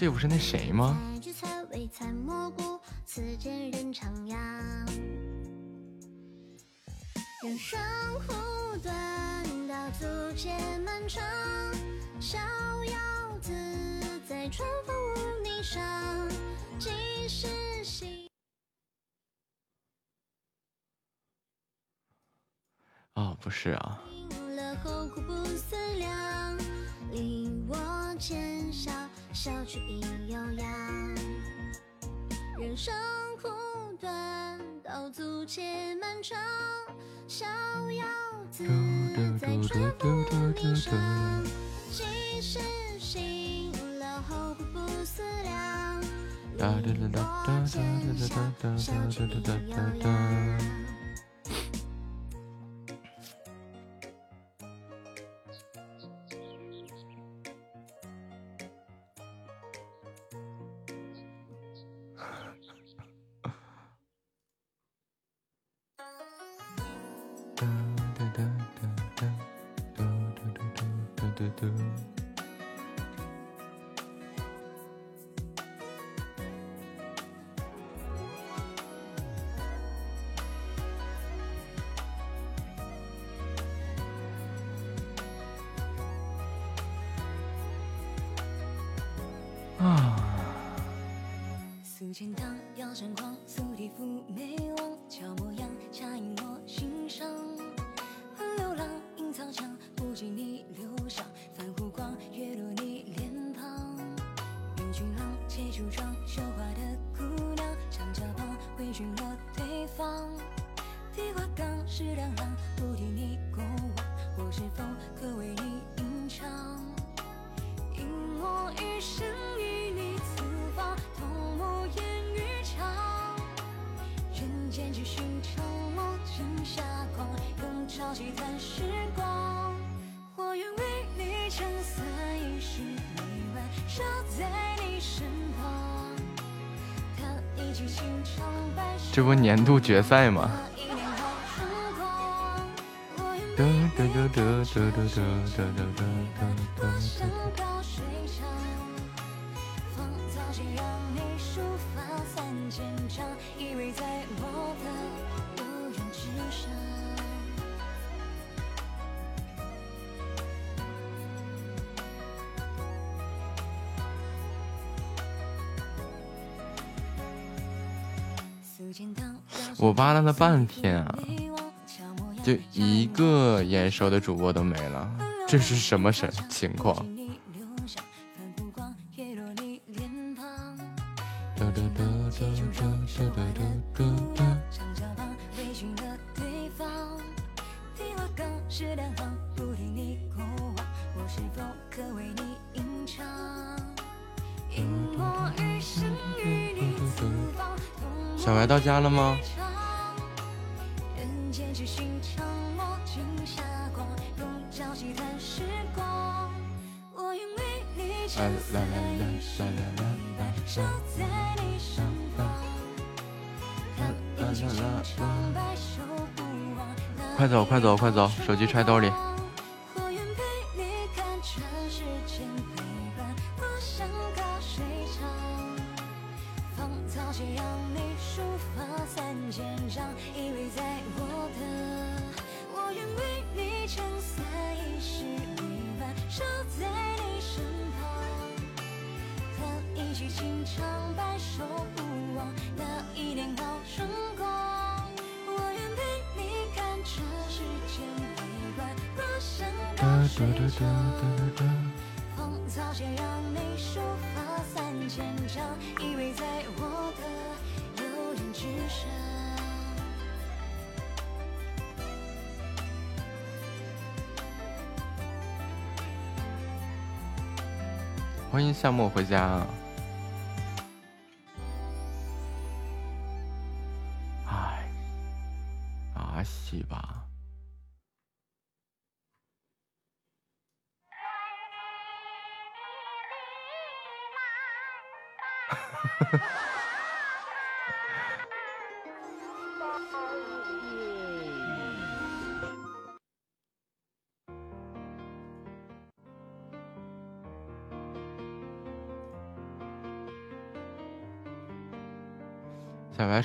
这不是那谁吗？啊，不是啊。小曲亦悠扬人生苦短道阻且漫长逍遥自在春风舞霓裳及时行乐后顾不思量篱落肩上小曲亦悠扬 Xin. 这不年度决赛吗？半天啊，就一个眼熟的主播都没了，这是什么神情况？手机揣兜里。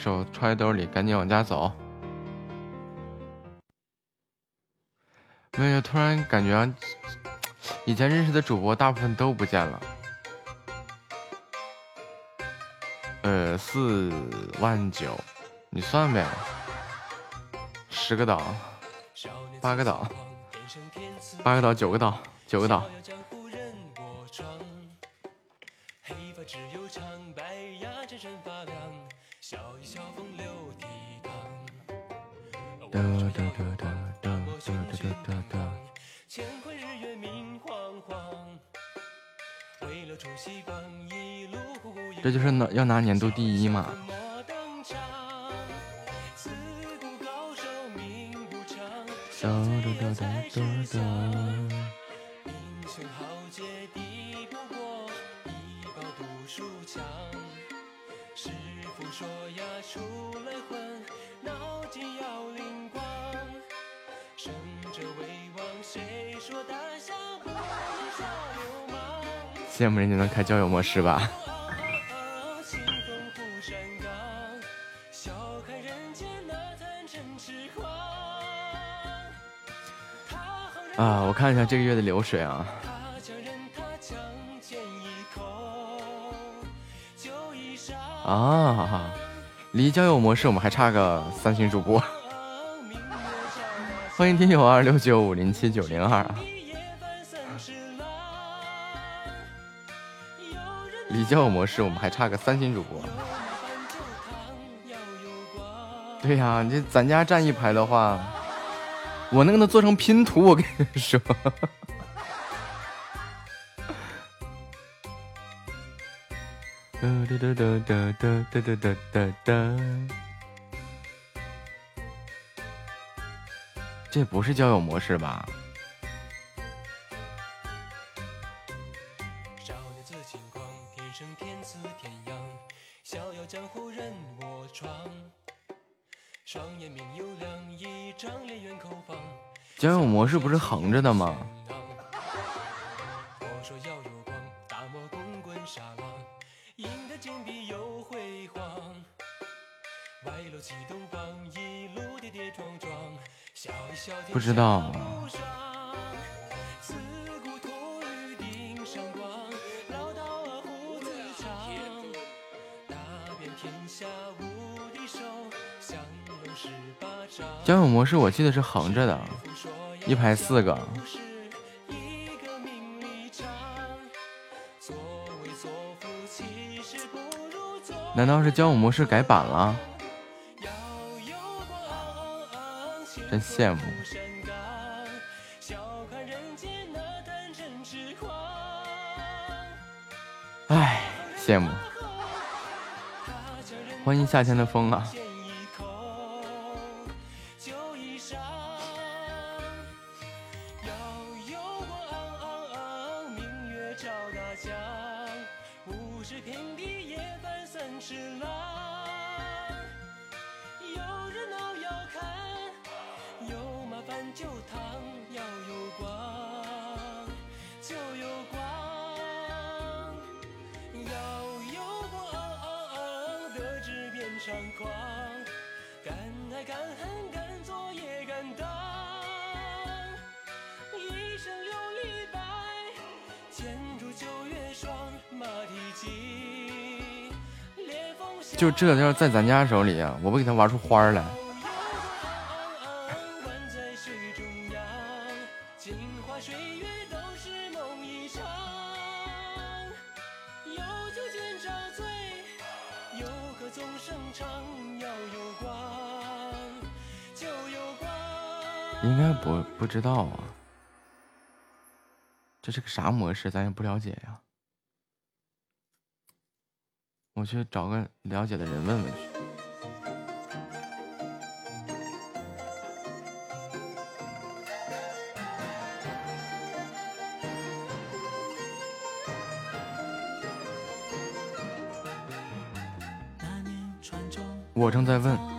手揣兜里，赶紧往家走。没有，突然感觉以前认识的主播大部分都不见了。呃，四万九，你算呗。十个岛，八个岛，八个岛，九个岛，九个岛。拿年度第一嘛。羡慕人家能开交友模式吧？啊，我看一下这个月的流水啊。啊，离交友模式我们还差个三星主播。欢迎听友二六九五零七九零二啊。离。交友模式，我们还差个三星主播。对呀，这咱家站一排的话，我能给他做成拼图。我跟你说，哒哒哒哒哒哒哒哒哒哒。这不是交友模式吧？交友模式不是横着的吗？不知道。交友模式我记得是横着的，一排四个。难道是交友模式改版了？真羡慕。哎，羡慕。欢迎夏天的风啊！这要在咱家手里啊，我不给他玩出花来。应该不不知道啊，这是个啥模式，咱也不了解呀。我去找个了解的人问问去。我正在问。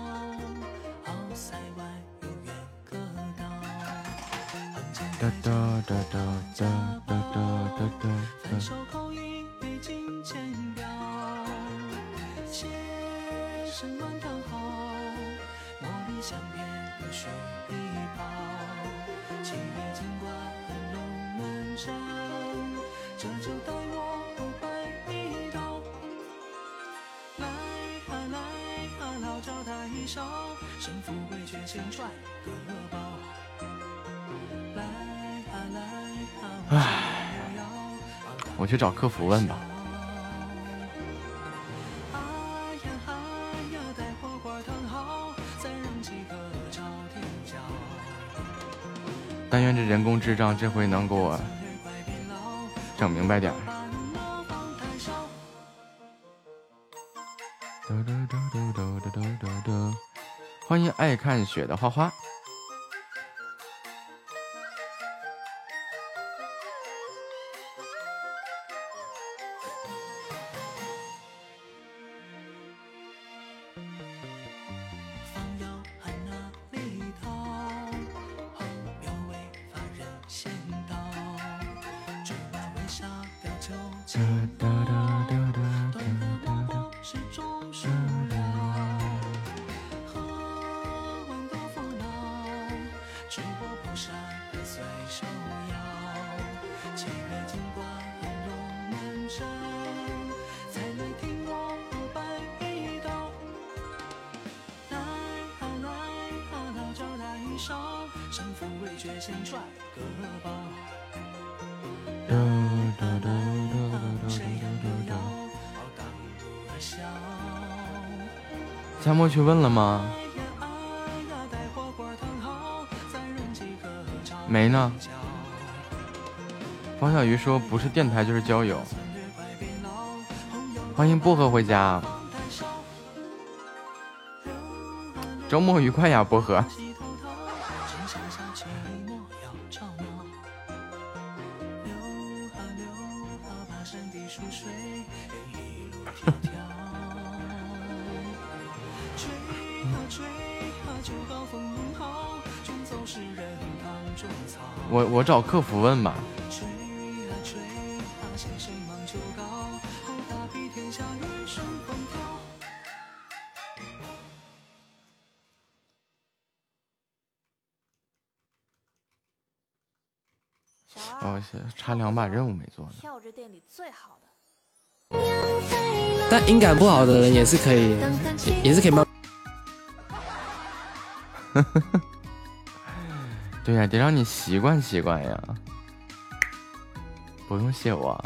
找客服问吧。但愿这人工智障这回能给我整明白点儿。欢迎爱看雪的花花。吗？没呢。方小鱼说不是电台就是交友。欢迎薄荷回家。周末愉快呀，薄荷。我我找客服问吧。哦，差两把任务没做呢。但音感不好的人也是可以，也是可以慢。对呀，得让你习惯习惯呀。不用谢我。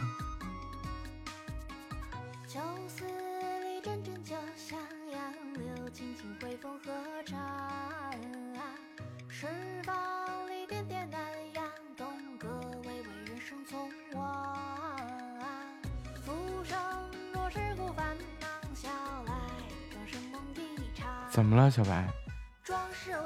怎么了，小白？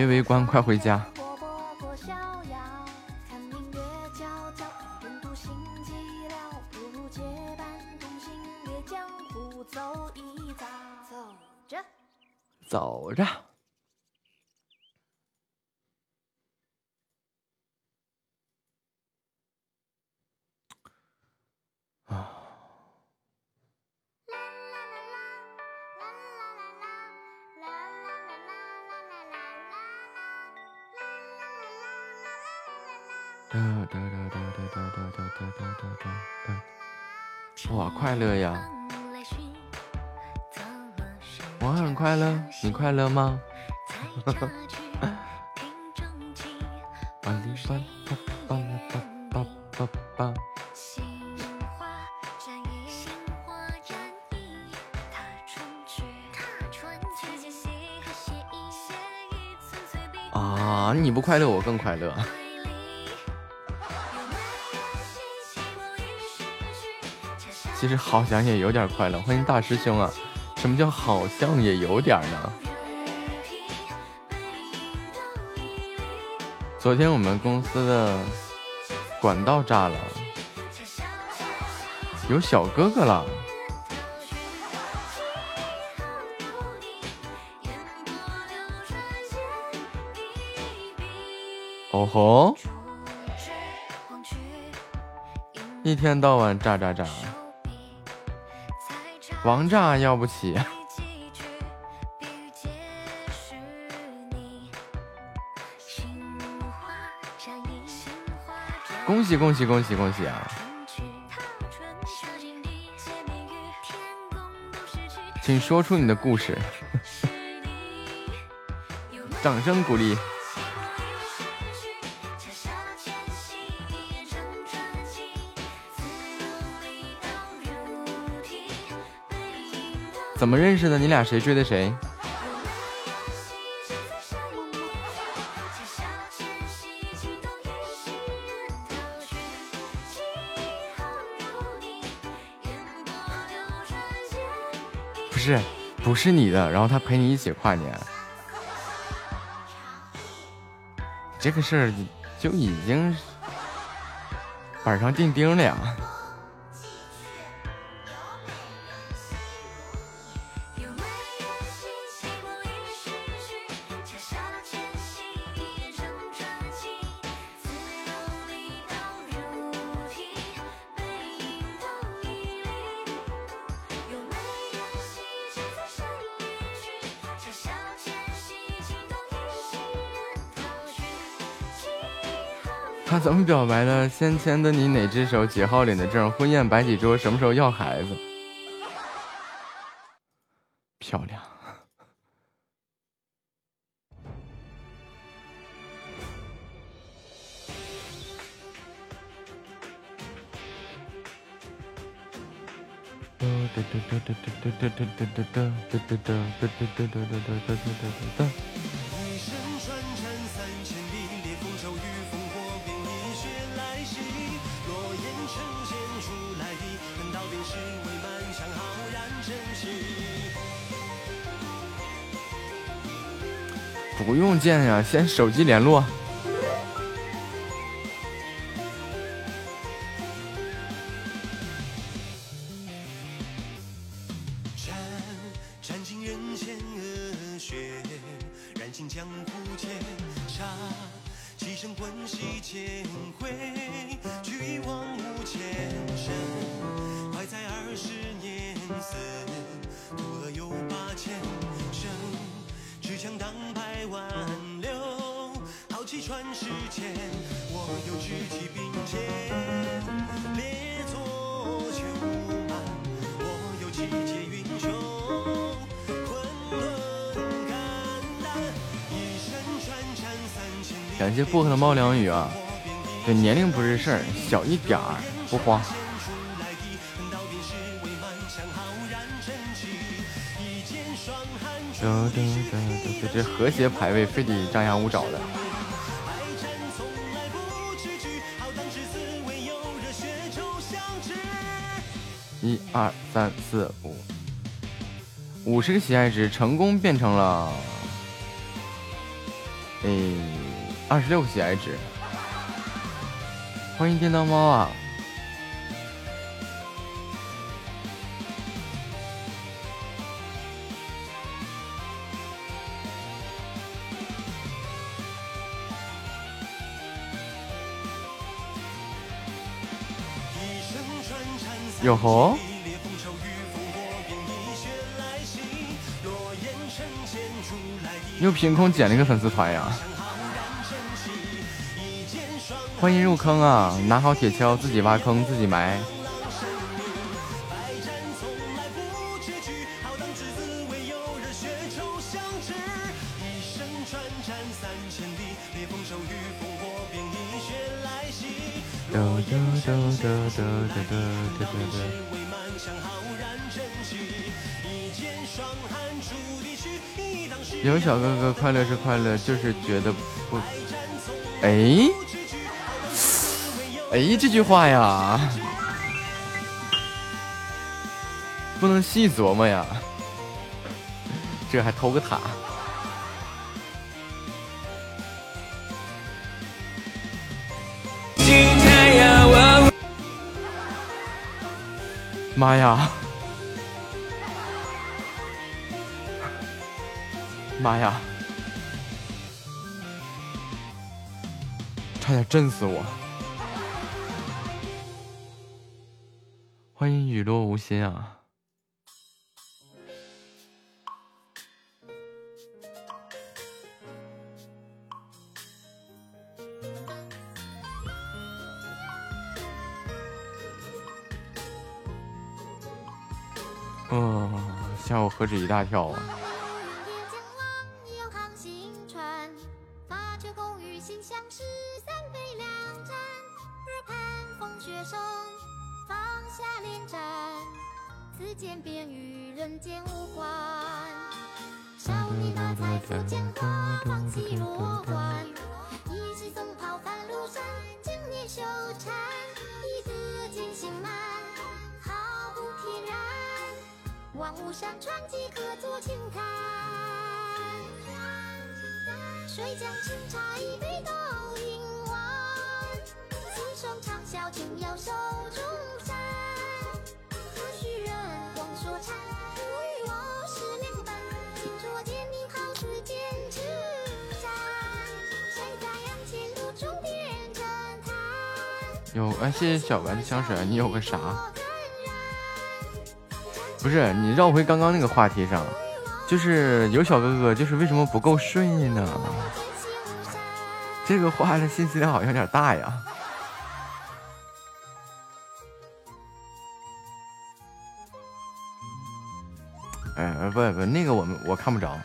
别围观，快回家！乐吗？啊，你不快乐，我更快乐。其实好像也有点快乐，欢迎大师兄啊！什么叫好像也有点呢？昨天我们公司的管道炸了，有小哥哥了。哦吼！一天到晚炸炸炸。王炸要不起，恭喜恭喜恭喜恭喜啊！请说出你的故事，掌声鼓励。怎么认识的？你俩谁追的谁？不是你的，然后他陪你一起跨年，这个事儿就已经板上钉钉了呀。白的？先牵的你哪只手？几号领的证？婚宴摆几桌？什么时候要孩子？漂亮。不用见呀，先手机联络。点儿不慌。这和谐排位非得张牙舞爪的。一二三四五，五十个喜爱值成功变成了，哎。二十六个喜爱值，欢迎电刀猫啊！哟吼！又凭空捡了一个粉丝团呀！欢迎入坑啊！拿好铁锹，自己挖坑，自己埋。有小哥哥快乐是快乐，就是觉得不……哎。哎，这句话呀，不能细琢磨呀。这还偷个塔？妈呀！妈呀！差点震死我！心啊！哦，吓我何止一大跳啊！小白的香水，你有个啥？不是你绕回刚刚那个话题上，就是有小哥哥，就是为什么不够睡呢？这个话的信息量好像有点大呀。哎，不不，那个我们我看不着。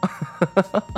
哈哈哈哈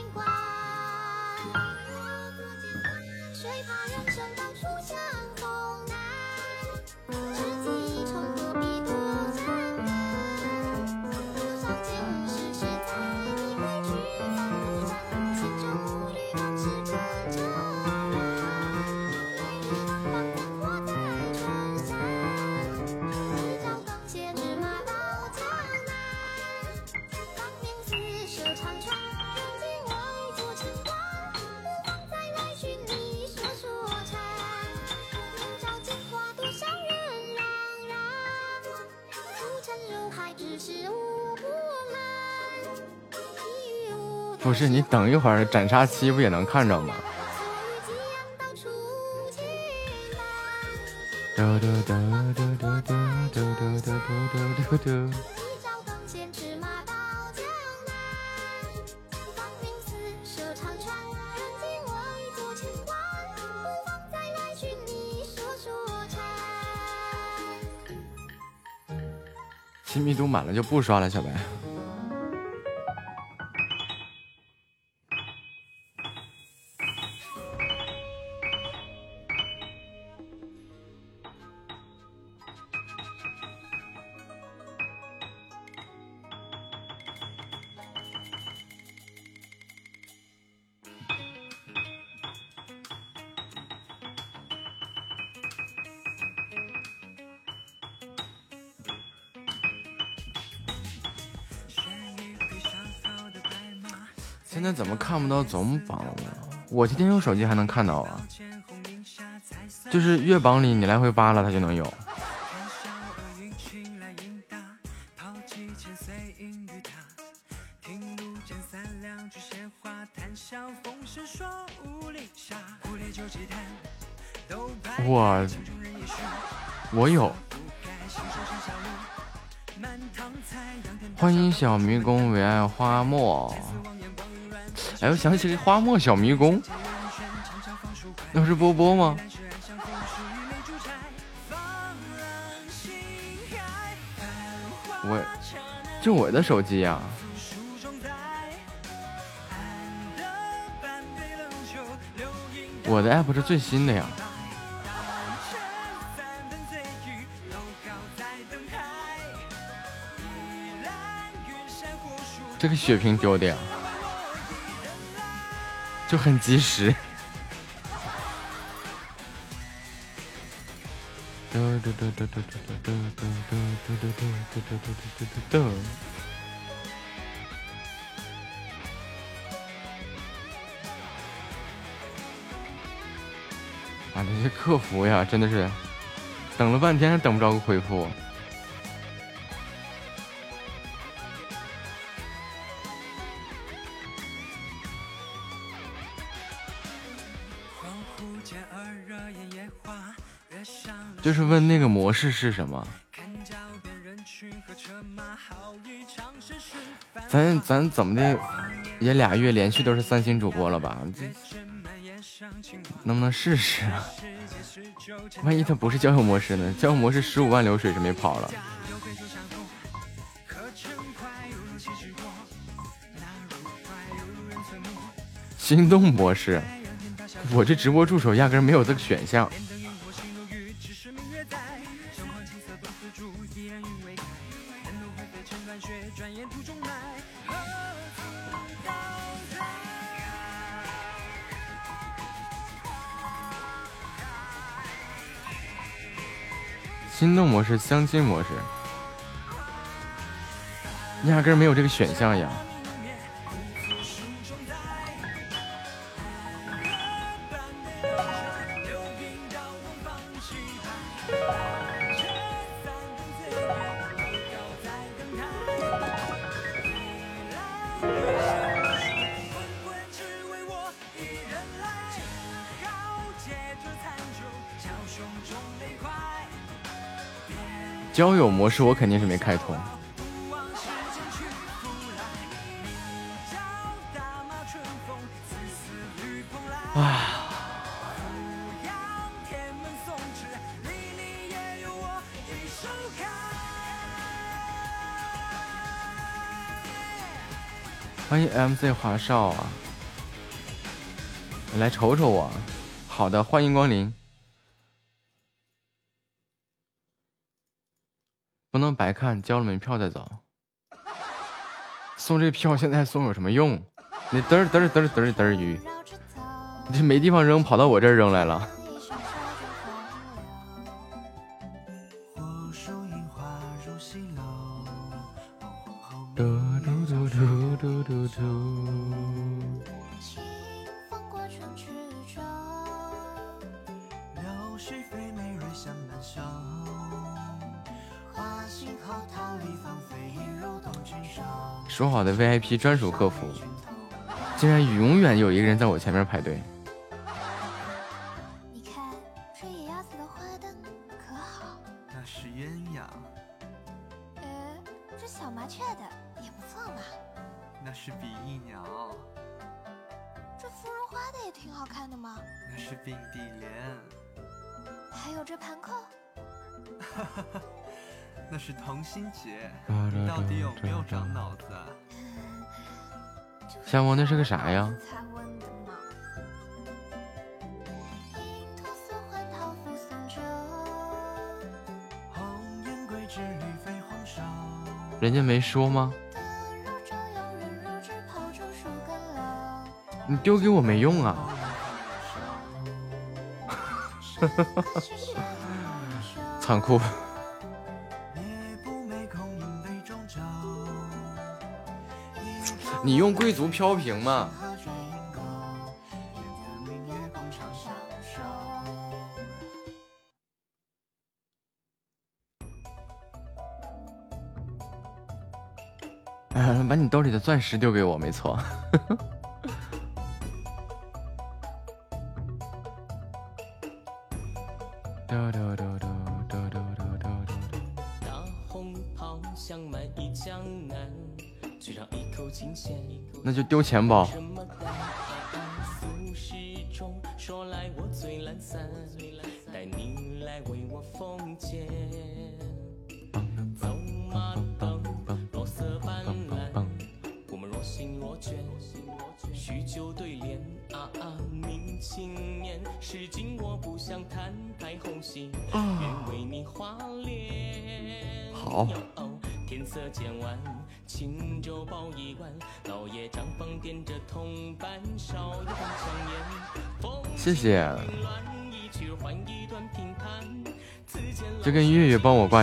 不是你等一会儿斩杀期不也能看着吗？亲密度满了就不刷了，小白。总榜了？我今天用手机还能看到啊，就是月榜里你来回扒拉它就能有。我我有。欢迎小迷宫唯爱花墨。哎，我想起花墨小迷宫，那是波波吗？我，这我的手机呀，我的 app 是最新的呀。这个血瓶丢的呀。就很及时。啊，这些客服呀，真的是等了半天，还等不着个回复。就是问那个模式是什么？咱咱怎么的也俩月连续都是三星主播了吧？能不能试试？万一他不是交友模式呢？交友模式十五万流水是没跑了。心动模式，我这直播助手压根没有这个选项。相亲模式，压根没有这个选项呀。模式我肯定是没开通。欢迎 MZ 华少啊！来瞅瞅我。好的，欢迎光临。看，交了门票再走。送这票现在送有什么用？你嘚嘚嘚嘚嘚儿鱼，你这没地方扔，跑到我这儿扔来了。VIP 专属客服，竟然永远有一个人在我前面排队。个啥呀？人家没说吗？你丢给我没用啊！残酷。你用贵族飘屏吗？把你兜里的钻石丢给我，没错。钱包。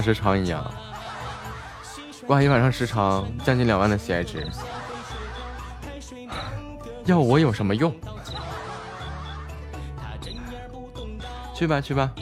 时长一样，挂一晚上时长，将近两万的喜爱值，要我有什么用？去吧，去吧。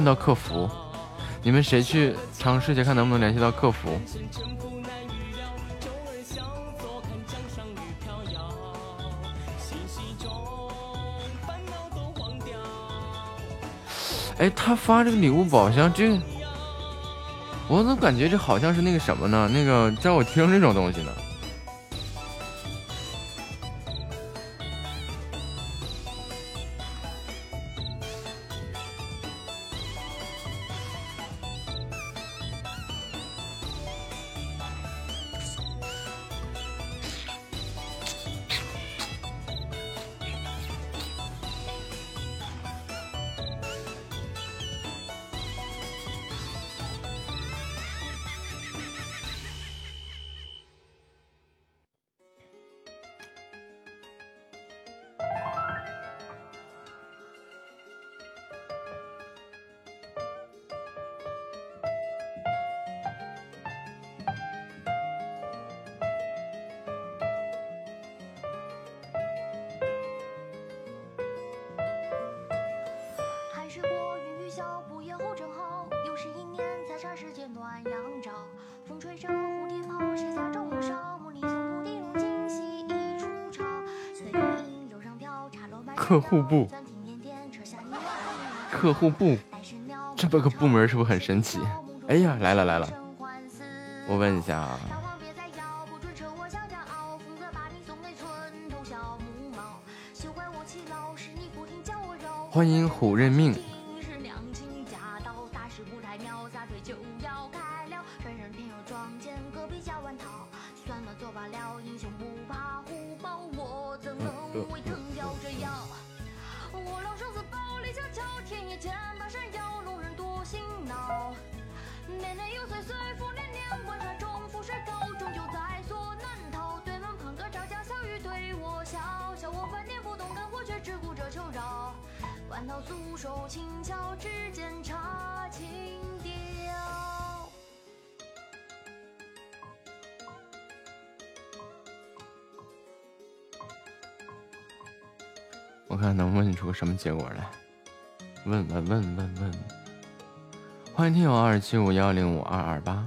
问到客服？你们谁去尝试一下看能不能联系到客服？哎，他发这个礼物宝箱，这我怎么感觉这好像是那个什么呢？那个叫我听这种东西呢？客户部，客户部，这么个部门是不是很神奇？哎呀，来了来了，我问一下啊。欢迎虎认命。七五幺零五二二八。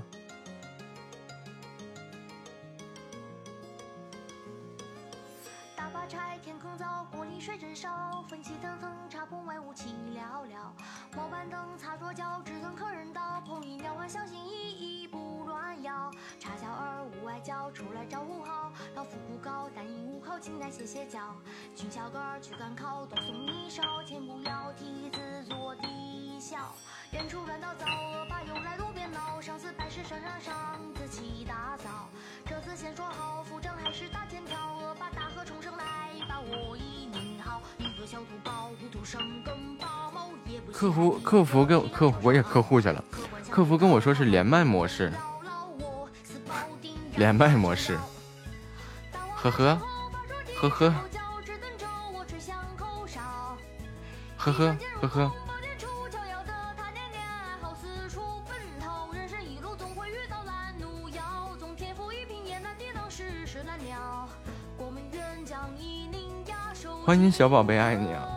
客服我也客户去了，客服跟我说是连麦模式，连麦模式，呵呵，呵呵，呵呵。呵呵。欢迎小宝贝，爱你啊！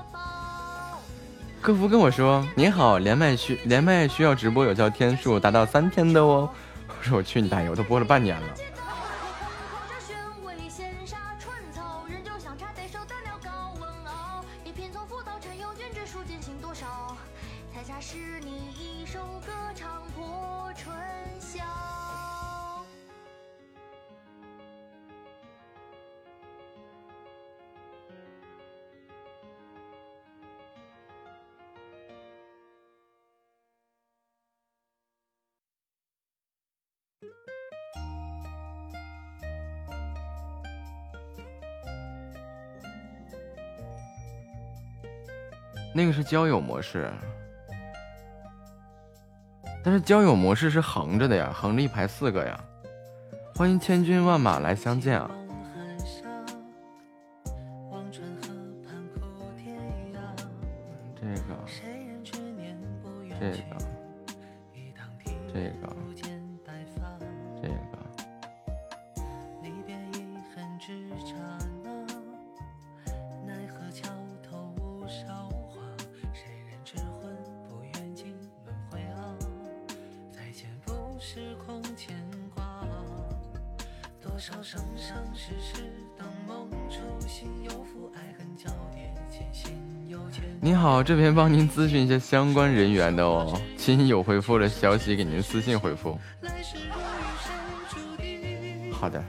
客服跟我说：“你好，连麦需连麦需要直播有效天数达到三天的哦。”我说：“我去你大爷，我都播了半年了。”交友模式，但是交友模式是横着的呀，横着一排四个呀。欢迎千军万马来相见啊！这边帮您咨询一下相关人员的哦，亲有回复的消息给您私信回复。好的。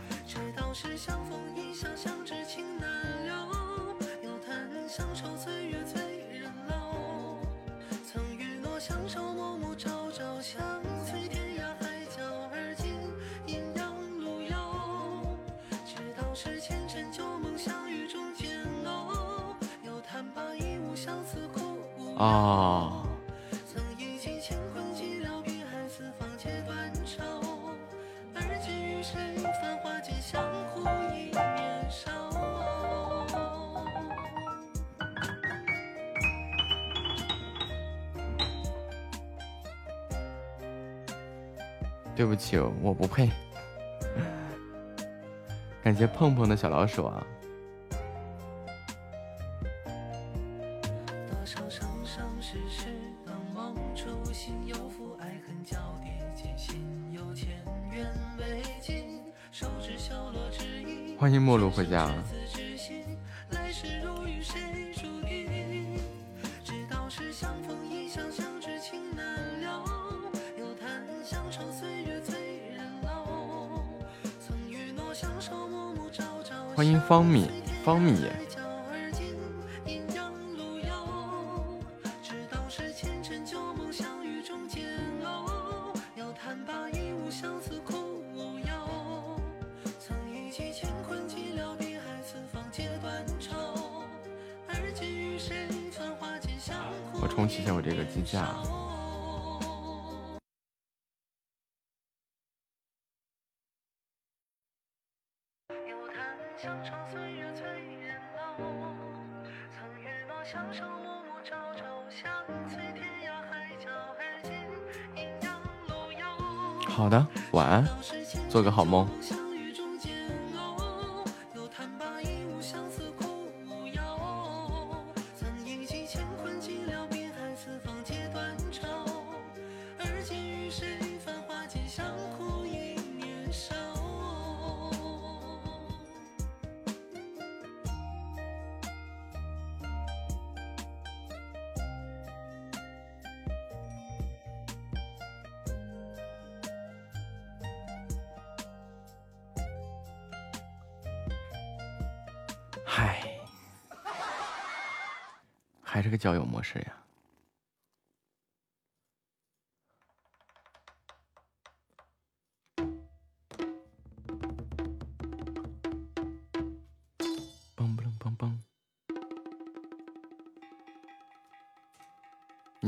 是吧！欢迎方米，方米。做个好梦。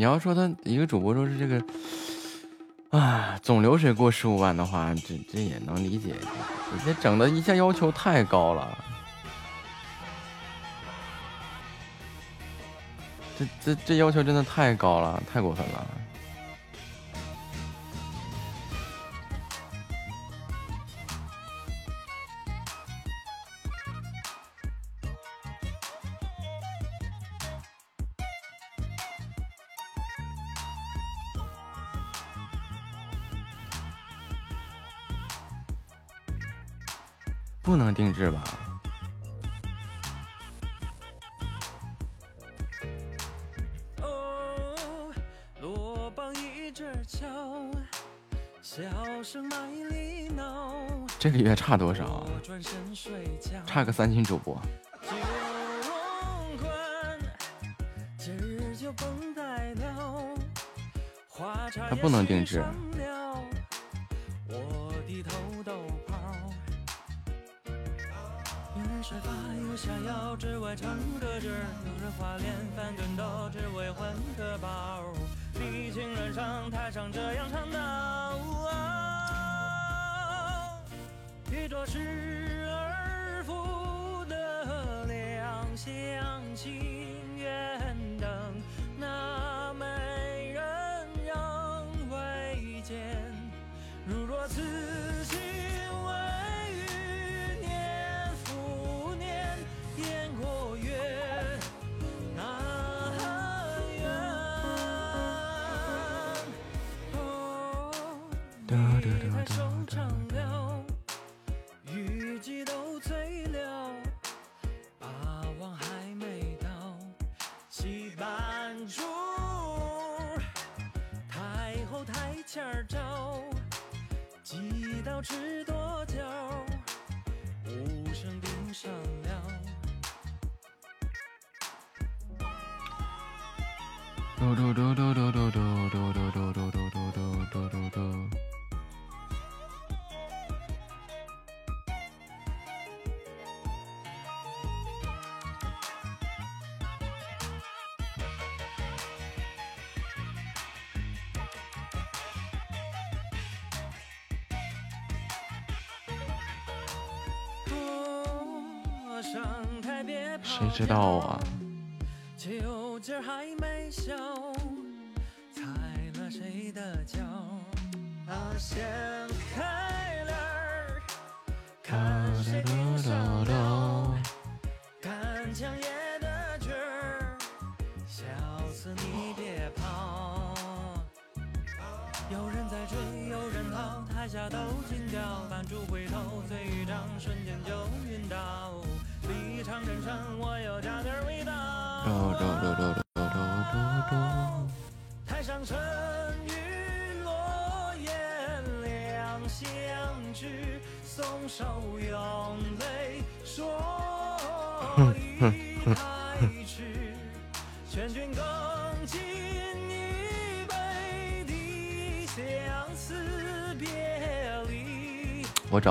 要说他一个主播说是这个啊，总流水过十五万的话，这这也能理解。你这整的一下要求太高了。这这这要求真的太高了，太过分了！差多少？差个三星主播。他不能定制。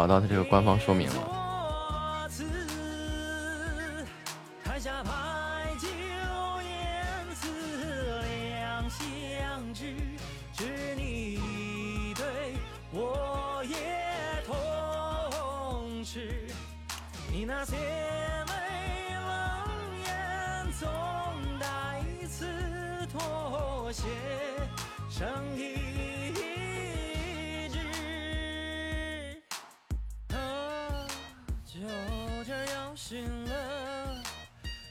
到他这个官方说明了。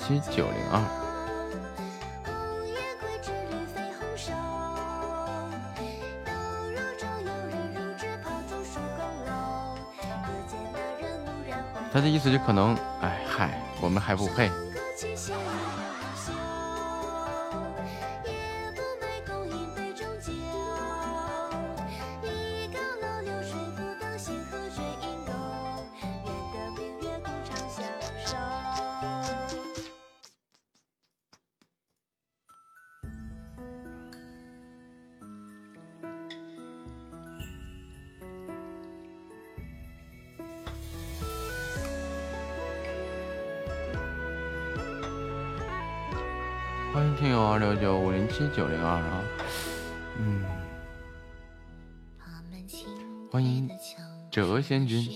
七九零二，他的意思就可能，哎嗨，我们还不配。七九零二啊，嗯，欢迎谪仙君。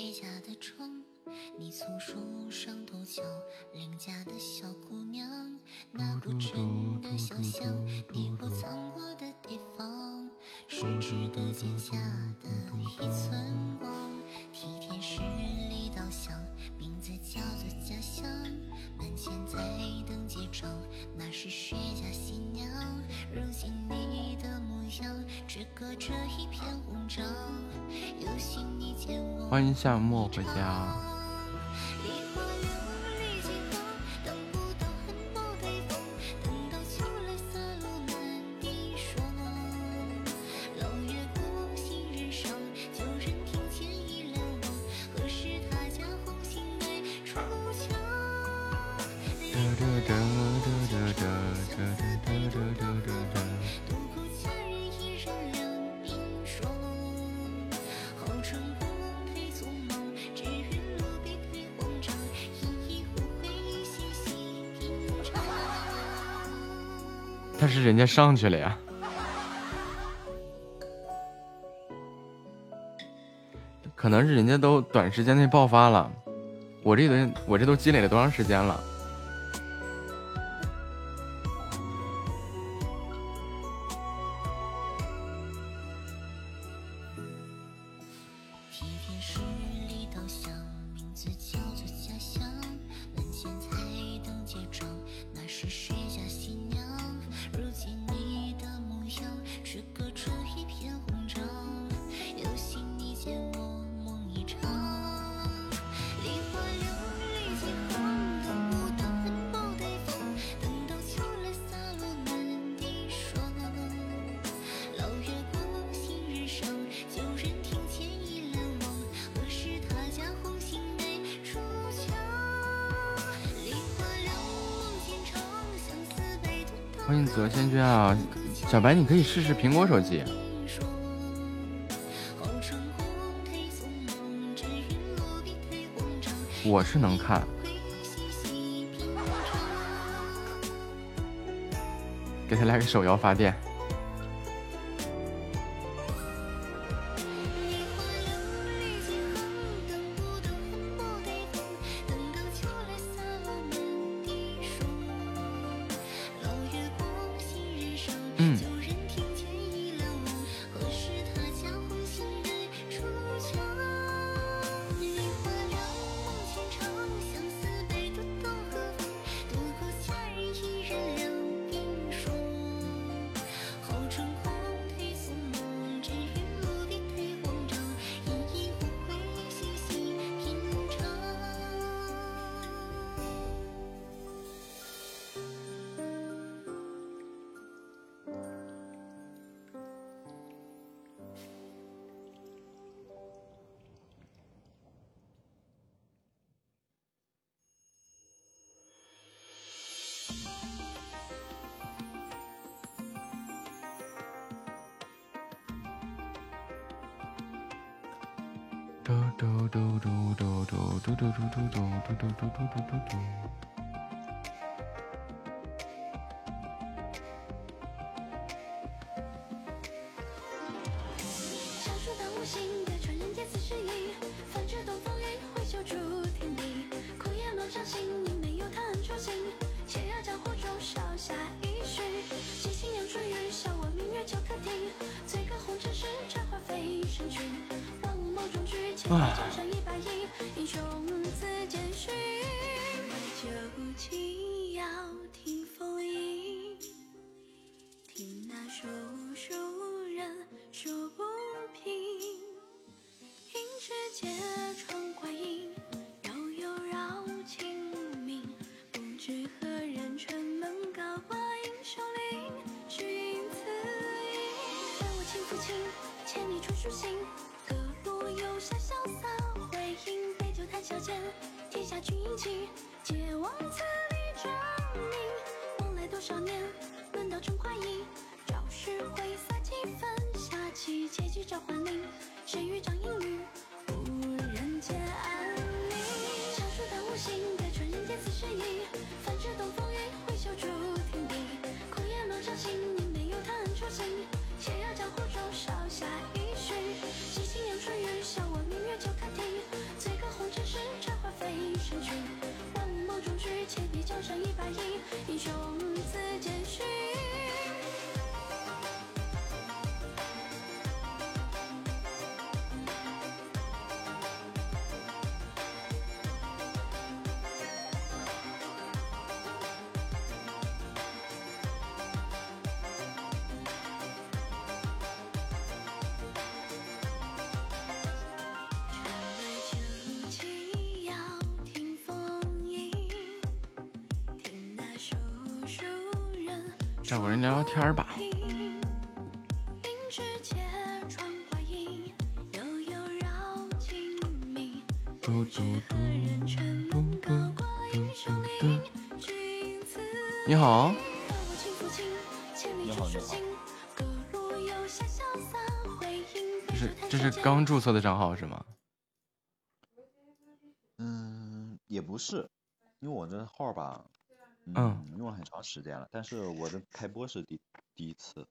欢迎夏末回家。上去了呀，可能是人家都短时间内爆发了。我这都我这都积累了多长时间了？白，你可以试试苹果手机。我是能看，给他来个手摇发电。嘟嘟嘟嘟嘟嘟嘟嘟嘟嘟嘟嘟嘟嘟嘟天儿吧。你好。你好你好。这是这是刚注册的账号是吗？嗯，也不是，因为我这号吧，嗯。很长时间了，但是我的开播是第第一次，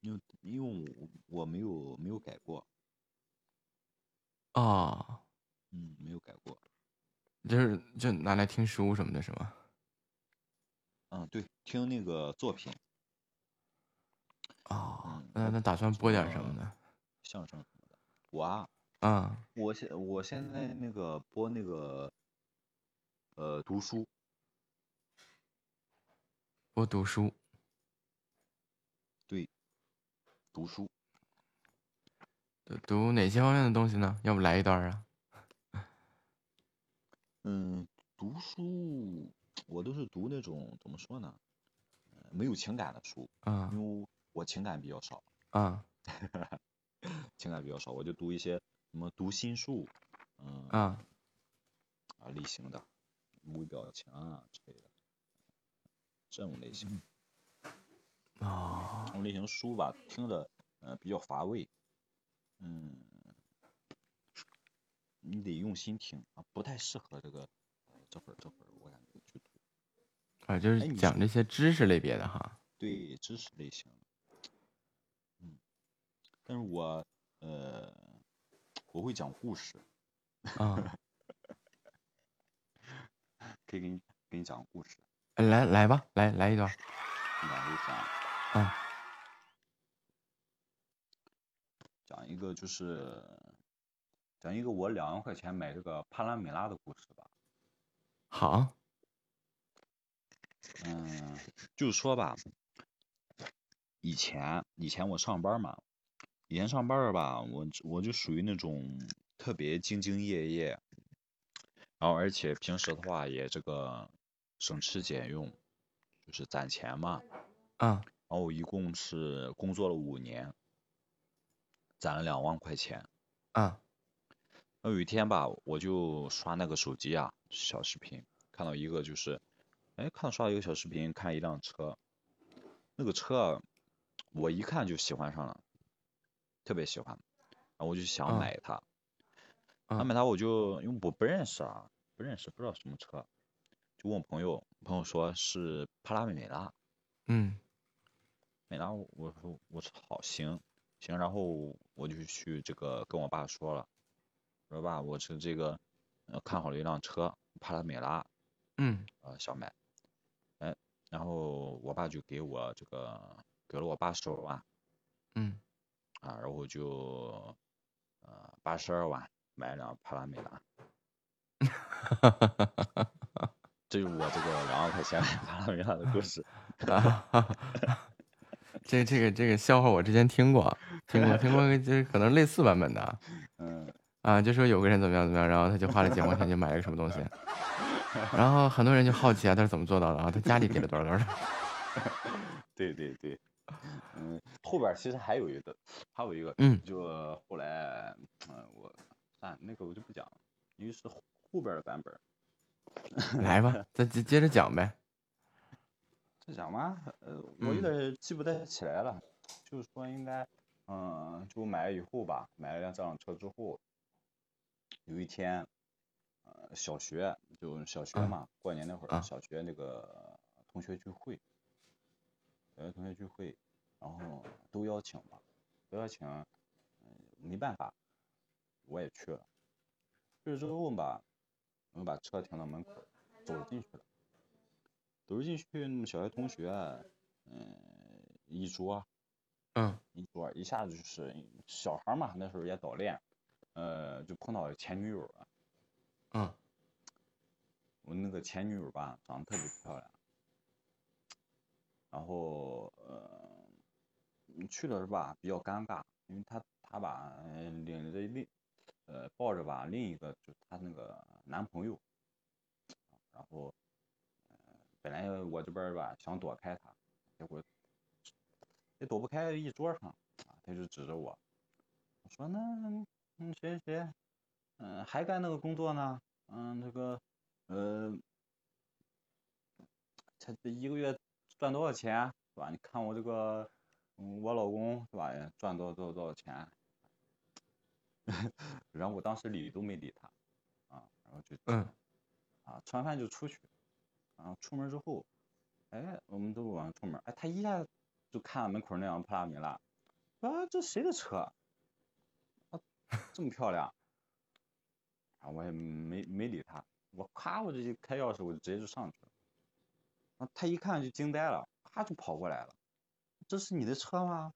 因为因为我我没有没有改过。啊。嗯，没有改过。就是就拿来听书什么的，是吗？嗯，对，听那个作品。啊，那那打算播点什么呢？相声什么的。我啊，嗯，我现我现在那个播那个，呃，读书。播读书。对，读书。读哪些方面的东西呢？要不来一段啊？嗯，读书我都是读那种怎么说呢？没有情感的书。啊。因为我情感比较少。啊。情感比较少，我就读一些什么读心术，嗯。啊。啊，类型的，微表情啊这种类型。啊。这种类型书吧，听着呃比较乏味。嗯。你得用心听啊，不太适合这个这会儿这会儿我感觉去读啊，就是讲这些知识类别的哈。对，知识类型。嗯，但是我呃，我会讲故事。啊。可以给你给你讲个故事。来来吧，来来一段。讲一讲。嗯。讲一个就是。讲一个我两万块钱买这个帕拉梅拉的故事吧。好。嗯，就说吧，以前以前我上班嘛，以前上班吧，我我就属于那种特别兢兢业业，然后而且平时的话也这个省吃俭用，就是攒钱嘛。嗯。然后我一共是工作了五年，攒了两万块钱。嗯。有一天吧，我就刷那个手机啊，小视频，看到一个就是，哎，看刷一个小视频，看一辆车，那个车，我一看就喜欢上了，特别喜欢，然后我就想买它，想买它我就因为我不认识啊，不认识不知道什么车，就问我朋友，朋友说是帕拉梅拉，嗯，美拉，我说我说好行行，然后我就去这个跟我爸说了。我说爸，我是这个，看好了一辆车，帕拉梅拉，嗯，呃，想买，哎，然后我爸就给我这个，给了我八十多万，嗯，啊，然后就，呃，八十二万买了辆帕拉梅拉，哈哈哈哈哈哈，这就是我这个两万块钱买帕拉梅拉的故事，哈哈哈，这这个这个笑话我之前听过，听过听过，就是可能类似版本的，嗯。啊，就说有个人怎么样怎么样，然后他就花了几万块钱就买了个什么东西，然后很多人就好奇啊，他是怎么做到的啊？他家里给了多少多少？对对对，嗯，后边其实还有一个，还有一个，嗯，就后来，嗯，我，算那个我就不讲了，因为是后边的版本。来吧，咱接接着讲呗。再讲吗？呃，我有点记不太起来了，就是说应该，嗯，就买了以后吧，买了辆这辆车之后。有一天，呃，小学就小学嘛，过年那会儿，小学那个同学聚会，小学同学聚会，然后都邀请嘛，都邀请，嗯，没办法，我也去了。去了之后吧，我们把车停到门口，走进去了。走进去，那么小学同学，嗯，一桌，嗯，一桌，一下子就是小孩嘛，那时候也早恋。呃，就碰到前女友了。嗯，我那个前女友吧，长得特别漂亮。然后呃，去了是吧，比较尴尬，因为她她吧领着另呃抱着吧另一个就她那个男朋友。然后呃本来我这边吧想躲开他，结果也躲不开，一桌上，他就指着我，我说那。嗯，谁谁谁，嗯，还干那个工作呢？嗯，那个，呃，他这一个月赚多少钱是吧？你看我这个，嗯，我老公是吧？赚多少多少多少钱？然后我当时理都没理他，啊，然后就嗯，啊，吃完饭就出去，然后出门之后，哎，我们都往上出门，哎，他一下就看门口那辆普拉米拉，啊，这谁的车？啊，这么漂亮，啊，我也没没理他，我咔，我这就开钥匙，我就直接就上去了，啊，他一看就惊呆了，咔就跑过来了，这是你的车吗？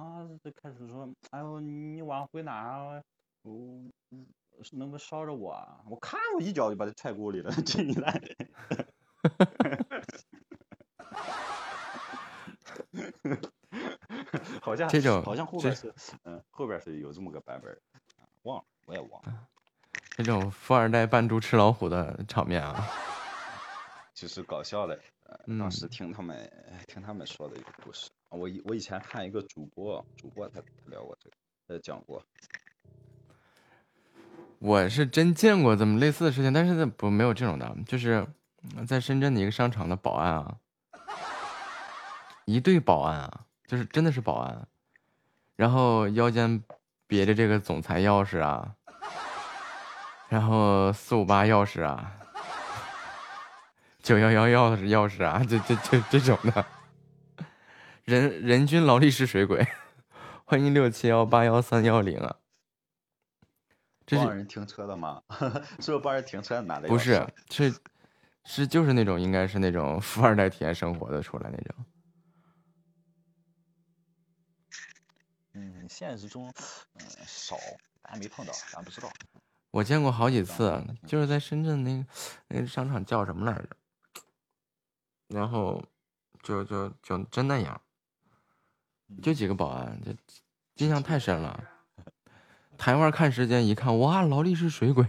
啊，就开始说，哎呦，你往回哪？我能不能捎着我啊？我咔，我一脚就把他踹锅里了，这你来。好像这种好像后边是，嗯，后边是有这么个版本，忘了，我也忘了。这种富二代扮猪吃老虎的场面啊，就是搞笑的。当时听他们听他们说的一个故事。我以我以前看一个主播，主播他他聊过这个，他讲过。我是真见过这么类似的事情，但是不没有这种的，就是在深圳的一个商场的保安啊，一对保安啊，就是真的是保安，然后腰间别着这个总裁钥匙啊，然后四五八钥匙啊，九幺幺钥匙钥匙啊，这这这这种的。人人均劳力士水鬼，欢迎六七幺八幺三幺零啊！这是帮人停车的吗？是不是帮人停车拿的？不是，是是就是那种应该是那种富二代体验生活的出来那种。嗯，现实中嗯少，咱没碰到，咱不知道。我见过好几次，就是在深圳那个那个商场叫什么来着？然后就就就真那样。就几个保安，这印象太深了。台湾看时间一看，哇，劳力士水鬼，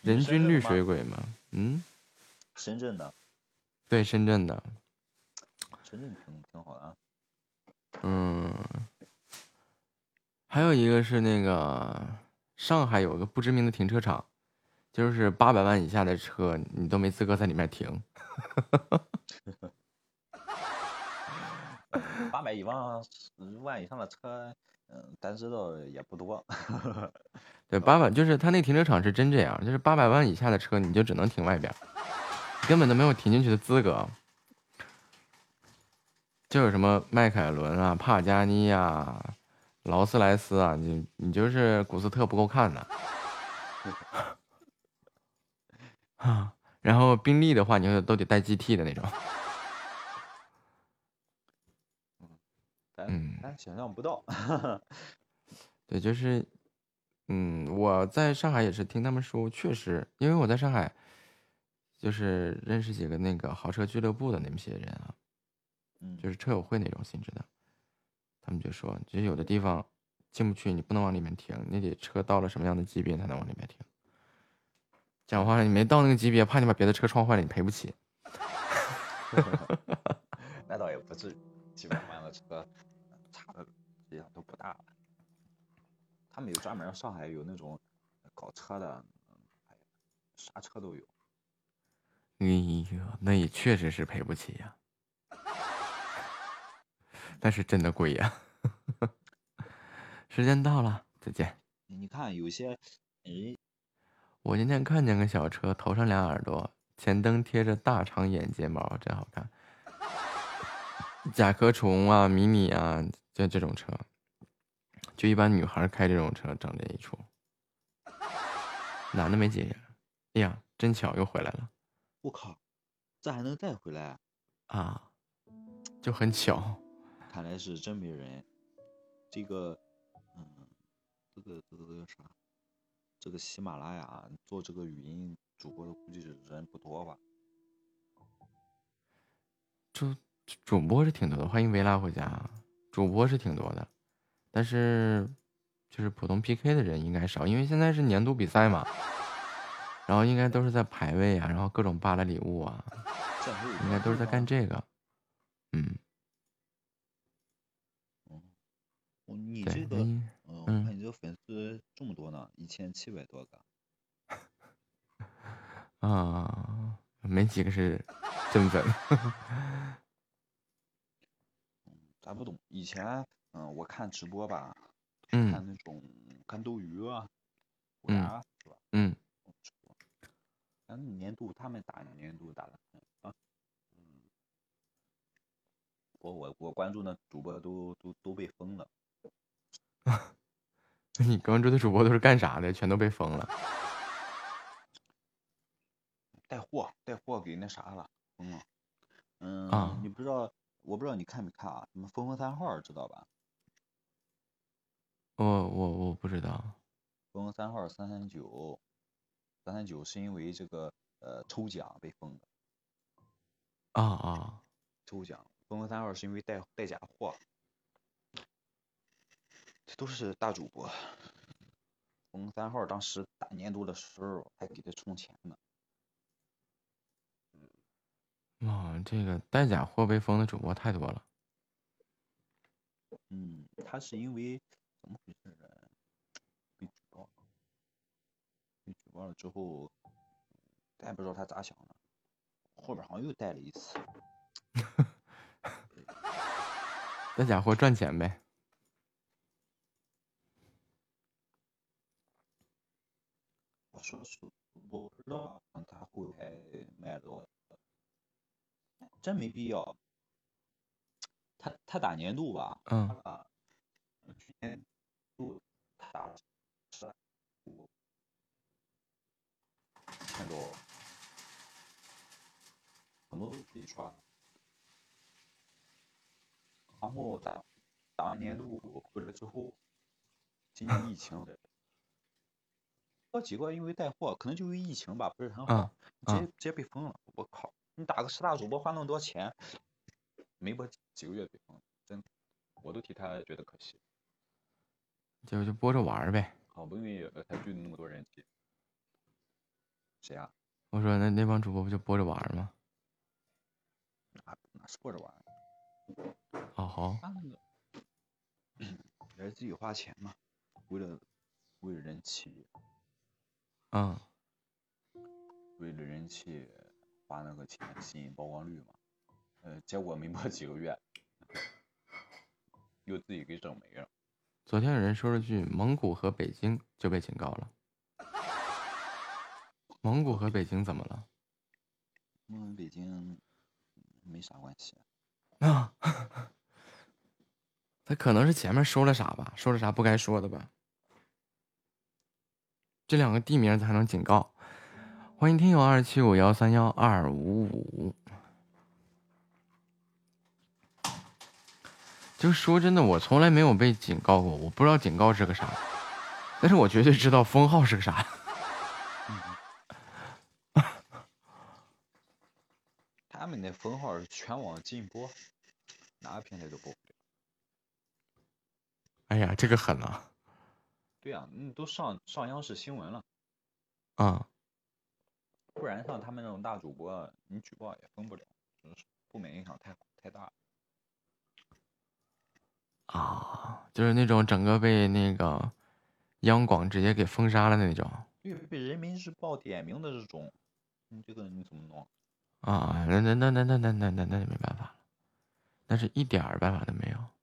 人均绿水鬼吗？嗯，深圳的，对，深圳的，深圳挺挺好的啊。嗯，还有一个是那个上海有个不知名的停车场，就是八百万以下的车你都没资格在里面停。八百一万万以上的车，嗯，咱知道也不多。对，八百就是他那停车场是真这样，就是八百万以下的车你就只能停外边，根本都没有停进去的资格。就有什么迈凯伦啊、帕加尼啊、劳斯莱斯啊，你你就是古斯特不够看的。啊。然后宾利的话，你都得带 GT 的那种。嗯，咱想象不到。对，就是，嗯，我在上海也是听他们说，确实，因为我在上海，就是认识几个那个豪车俱乐部的那么些人啊，嗯就是车友会那种性质的，他们就说，其实有的地方进不去，你不能往里面停，你得车到了什么样的级别才能往里面停。讲话，你没到那个级别，怕你把别的车撞坏了，你赔不起。那倒也不至于，几百万的车，差的实际上都不大了。他们有专门，上海有那种搞车的，啥车都有。哎呀，那也确实是赔不起呀，但是真的贵呀。时间到了，再见。你看，有些人。我今天看见个小车，头上俩耳朵，前灯贴着大长眼睫毛，真好看。甲壳虫啊，迷你啊，就这种车，就一般女孩开这种车整这一出，男的没几个。哎呀，真巧，又回来了。我靠，这还能再回来？啊，就很巧。看来是真没人。这个，嗯，这个这个这个啥？这个喜马拉雅做这个语音主播的估计是人不多吧？主主播是挺多的，欢迎维拉回家。主播是挺多的，但是就是普通 PK 的人应该少，因为现在是年度比赛嘛。然后应该都是在排位啊，然后各种扒拉礼物啊，应该都是在干这个。嗯。哦，你这个。粉丝这么多呢，一千七百多个。啊，没几个是真粉。咱不懂，以前嗯，我看直播吧，嗯，看那种看斗鱼啊，嗯，是吧？嗯，咱年度他们打年度打的啊，嗯，我我我关注的主播都都都被封了。你关注的主播都是干啥的？全都被封了。带货，带货给那啥了，封了。嗯，你不知道，我不知道你看没看啊？什么疯疯三号知道吧？我我我不知道。疯疯三号三三九，三三九是因为这个呃抽奖被封的。啊啊！抽奖，疯疯三号是因为带带假货。这都是大主播。疯三号当时打年度的时候还给他充钱呢。哇，这个带假货被封的主播太多了。嗯，他是因为怎么回事呢？被举报了，被举报了之后，咱也不知道他咋想的，后边好像又带了一次。带假货赚钱呗。说是，我不知道他后台卖多少。真没必要。他他打年度吧，嗯，啊，去年度他打十五，千多很多都自己刷，然后打打完年度回来之后，今年疫情，好几个因为带货，可能就因为疫情吧，不是很好，直接直接被封了。我靠！你打个十大主播花那么多钱，没播几个月被封，真，我都替他觉得可惜。就就播着玩呗。好不容易才聚那么多人气。谁啊？我说那那帮主播不就播着玩吗？哪哪是播着玩？哦好。他那个 也是自己花钱嘛，为了为了人气。嗯。为了人气。花那个钱吸引曝光率嘛，呃，结果没播几个月，又自己给整没了。昨天有人说了句“蒙古和北京”，就被警告了。蒙古和北京怎么了？蒙古，北京没啥关系。啊，他可能是前面说了啥吧，说了啥不该说的吧。这两个地名才能警告。欢迎听友二七五幺三幺二五五。就说真的，我从来没有被警告过，我不知道警告是个啥，但是我绝对知道封号是个啥。他们那封号是全网禁播，哪个平台都播不了。哎呀，这个狠啊！对啊，你都上上央视新闻了。啊。不然像他们那种大主播，你举报也封不了，负面影响太太大。啊，就是那种整个被那个央广直接给封杀了那种。对，被人民日报点名的这种，你这个你怎么弄？啊，那那那那那那那那那就没办法了，那是一点儿办法都没有。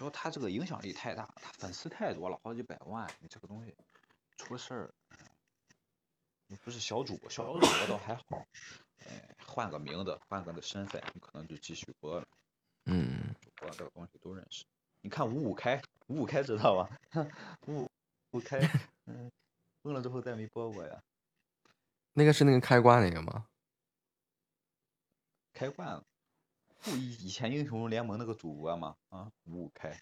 主要他这个影响力太大，他粉丝太多了，好几百万，你这个东西出事儿。你不是小主播，小主播倒还好，哎，换个名字，换个的身份，你可能就继续播了。嗯，主播这个东西都认识。你看五五开，五五开知道吧？五五开，嗯，封了之后再没播过呀。那个是那个开挂那个吗？开挂了，不以以前英雄联盟那个主播吗？啊，五五开。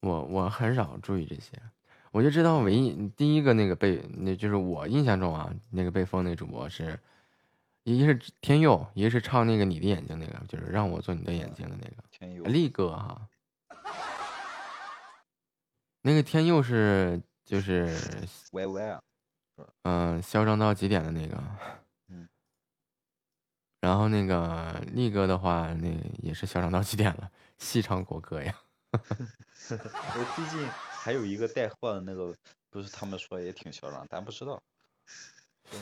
我我很少注意这些。我就知道，唯一第一个那个被，那就是我印象中啊，那个被封那主播是，一个是天佑，一个是唱那个你的眼睛那个，就是让我做你的眼睛的那个天佑，力哥哈。那个天佑是就是 Y Y 啊，嗯，嚣张到极点的那个，嗯，然后那个力哥的话，那也是嚣张到极点了，细唱国歌呀。我最近。还有一个带货的那个，不是他们说也挺嚣张，咱不知道。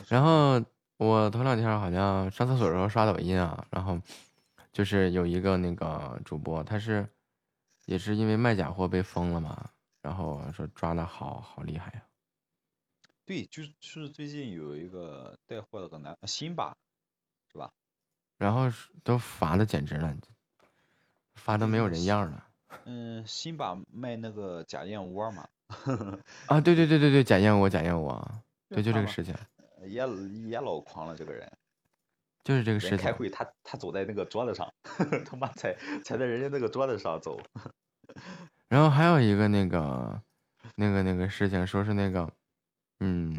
然后我头两天好像上厕所的时候刷抖音啊，然后就是有一个那个主播，他是也是因为卖假货被封了嘛，然后说抓的好好厉害呀。对，就是就是最近有一个带货的个男辛巴，是吧？然后都罚的简直了，罚的没有人样了。嗯，辛巴卖那个假燕窝嘛。啊，对对对对对，假燕窝假燕窝，对，就这个事情。也也老狂了，这个人。就是这个事情。开会，他他走在那个桌子上，他妈踩踩在人家那个桌子上走。然后还有一个那个那个那个事情，说是那个，嗯，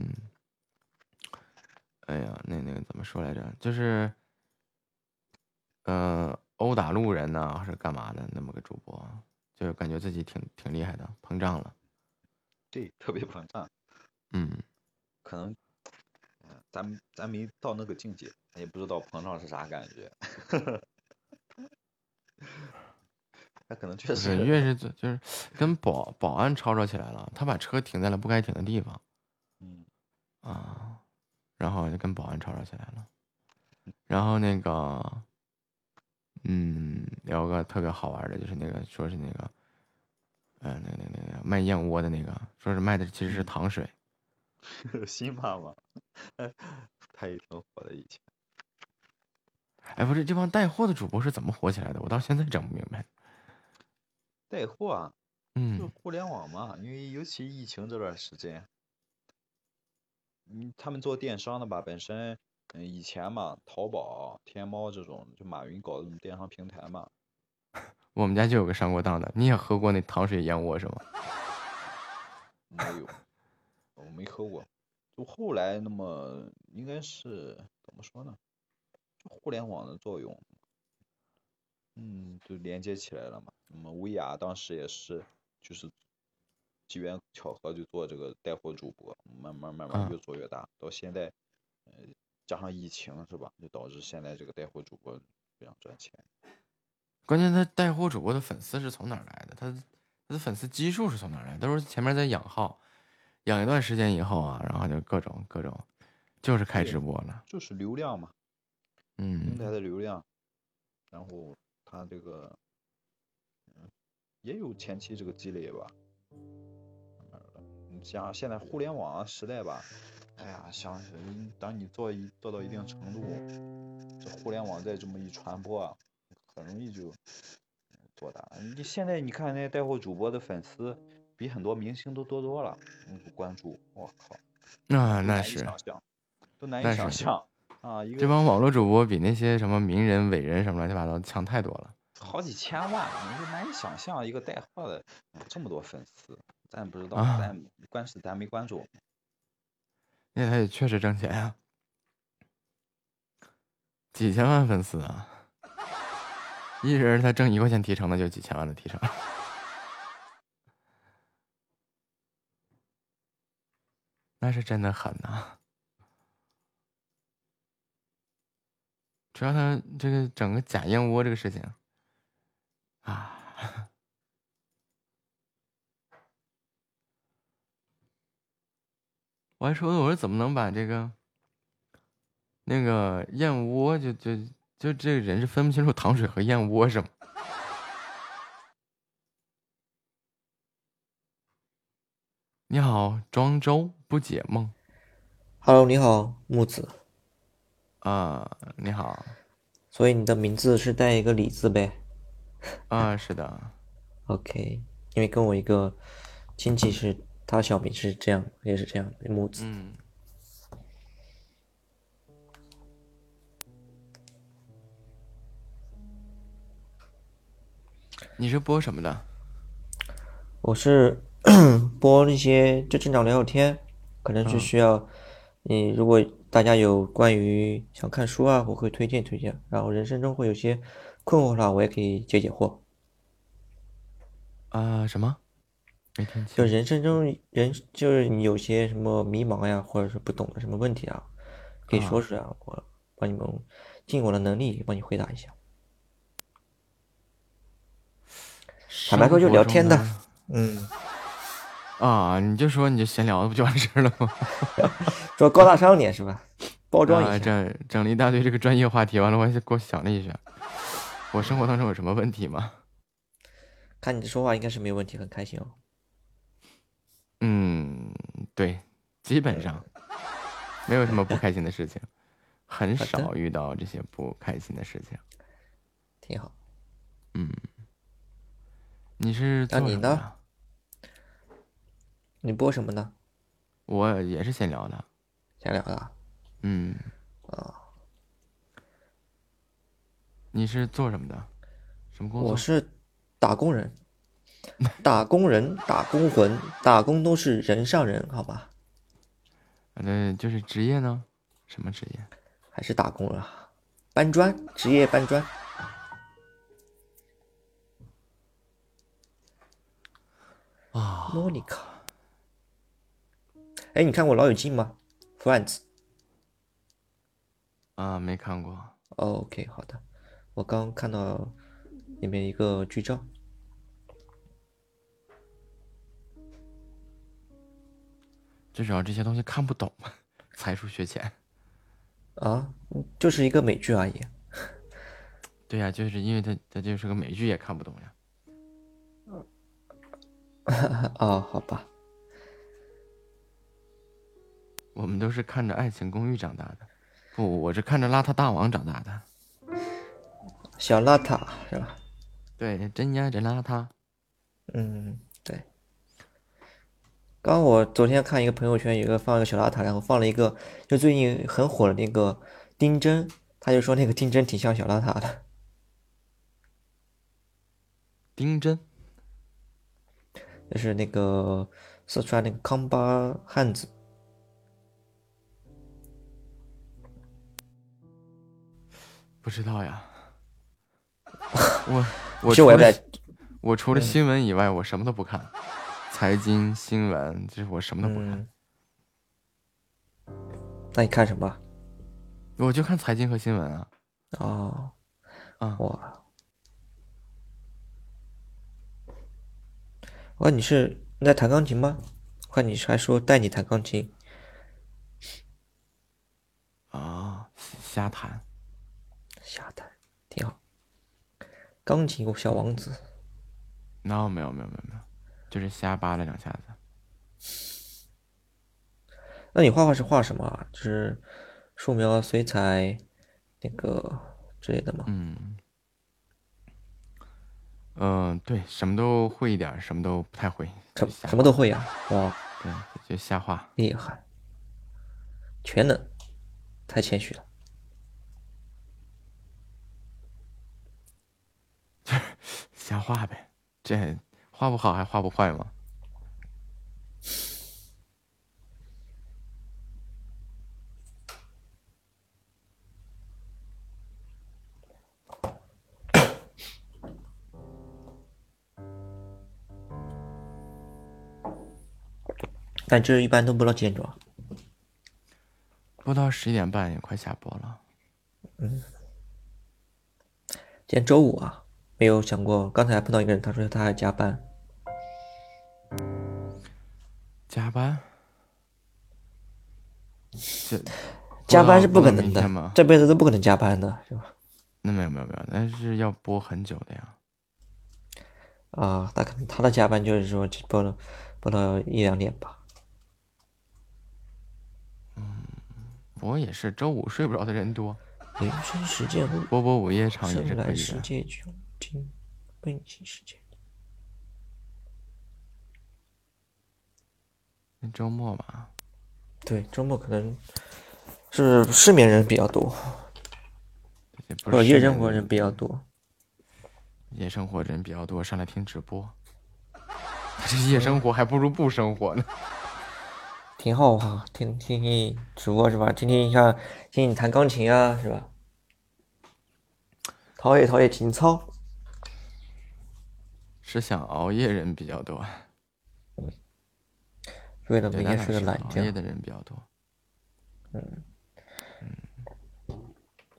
哎呀，那那个怎么说来着？就是，呃，殴打路人呢，还是干嘛的？那么个主播，就是感觉自己挺挺厉害的，膨胀了。对，特别膨胀。嗯，可能。咱咱没到那个境界，也不知道膨胀是啥感觉。他可能确实。越是就是跟保保安吵吵起来了，他把车停在了不该停的地方。嗯。啊，然后就跟保安吵吵起来了。然后那个，嗯，聊个特别好玩的，就是那个说是那个，呃，那那那个卖燕窝的那个，说是卖的其实是糖水。新妈妈，他也挺火的以前。哎，不是这帮带货的主播是怎么火起来的？我到现在整不明白。带货啊，嗯，就互联网嘛，因为尤其疫情这段时间，嗯，他们做电商的吧，本身嗯以前嘛，淘宝、天猫这种，就马云搞的这种电商平台嘛。我们家就有个上过当的，你也喝过那糖水燕窝是吗？没有。我没喝过，就后来那么应该是怎么说呢？就互联网的作用，嗯，就连接起来了嘛。那么薇娅当时也是，就是机缘巧合就做这个带货主播，慢慢慢慢越做越大，到现在，呃，加上疫情是吧，就导致现在这个带货主播非常赚钱。关键他带货主播的粉丝是从哪来的？他他的粉丝基数是从哪来？都是前面在养号。养一段时间以后啊，然后就各种各种，就是开直播了，就是流量嘛，嗯，平台的流量，然后他这个，嗯，也有前期这个积累吧，你像现在互联网时代吧，哎呀，想当你做一做到一定程度，这互联网再这么一传播啊，很容易就做大。你现在你看那些带货主播的粉丝。比很多明星都多多了，关注，我靠，那那是，都难以想象啊！这帮网络主播比那些什么名人、伟人什么乱七八糟强太多了，好几千万，你就难以想象一个带货的这么多粉丝，咱也不知道，咱关是咱没关注。那他也确实挣钱呀，几千万粉丝啊，一人他挣一块钱提成，那就几千万的提成。那是真的狠呐！主要他这个整个假燕窝这个事情啊，我还说，我说怎么能把这个那个燕窝就就就这个人是分不清楚糖水和燕窝是吗？你好，庄周不解梦。Hello，你好，木子。啊，你好。所以你的名字是带一个李字呗？啊，是的。OK，因为跟我一个亲戚是，他小名是这样，也是这样，木子。嗯。你是播什么的？我是。播那些就正常聊聊天，可能是需要你。如果大家有关于想看书啊，我会推荐推荐。然后人生中会有些困惑的话，我也可以解解惑。啊，什么？就人生中人就是你有些什么迷茫呀，或者是不懂的什么问题啊，可以说出来，我帮你们尽我的能力帮你回答一下。坦白说，就聊天的，嗯。啊，你就说你就闲聊不就完事儿了吗？说高大上点是吧？包装一下。整整了一大堆这个专业话题，完了我还给我想了一下，我生活当中有什么问题吗？看你说话应该是没有问题，很开心哦。嗯，对，基本上没有什么不开心的事情，很少遇到这些不开心的事情，挺好。嗯，你是那你呢？你播什么呢？我也是闲聊的，闲聊的。嗯，啊，你是做什么的？什么工作？我是打工人，打工人，打工魂，打工都是人上人，好吧？那就是职业呢？什么职业？还是打工啊？搬砖，职业搬砖。啊，莫妮卡。哎，你看过《老友记》吗？Friends。啊，没看过。OK，好的。我刚看到里面一个剧照。至少这些东西看不懂，才疏学浅。啊，就是一个美剧而已。对呀，就是因为它它就是个美剧，也看不懂呀。哦，好吧。我们都是看着《爱情公寓》长大的，不，我是看着《邋遢大王》长大的。小邋遢是吧？对，真呀，真邋遢。嗯，对。刚我昨天看一个朋友圈，有个放一个小邋遢，然后放了一个就最近很火的那个丁真，他就说那个丁真挺像小邋遢的。丁真，就是那个四川那个康巴汉子。不知道呀，我我除了我除了新闻以外，我什么都不看，财经新闻就是我什么都不看。那你看什么？我就看财经和新闻啊。哦，啊哇！我看你是你在弹钢琴吗？我看你还说带你弹钢琴。啊，瞎弹。瞎弹，挺好。钢琴有小王子。No，没有没有没有没有，就是瞎扒了两下子。那你画画是画什么啊？就是素描、水彩那个之类的吗？嗯。嗯，对，什么都会一点，什么都不太会。什什么都会呀？哇，对，就瞎画。厉害，全能，太谦虚了。瞎画呗，这画不好还画不坏吗？但这一般都播到几点钟？播到十一点半，也快下播了。嗯，今天周五啊。没有想过，刚才碰到一个人，他说他还加班。加班？这 加班是不可能的，这辈子都不可能加班的，是吧？那没有没有没有，那是要播很久的呀。啊，他可能他的加班就是说播了播到一两点吧。嗯，我也是，周五睡不着的人多。时间播播午夜场也是可以的。听，背景时间。周末吧。对，周末可能是失眠人比较多，或者夜生活人比较多。夜生活人比较多，上来听直播。这夜生活还不如不生活呢。挺好哈，听听听直播是吧？听听像听你弹钢琴啊，是吧？陶冶陶冶情操。是想熬夜人比较多，为了不熬夜的人比较多。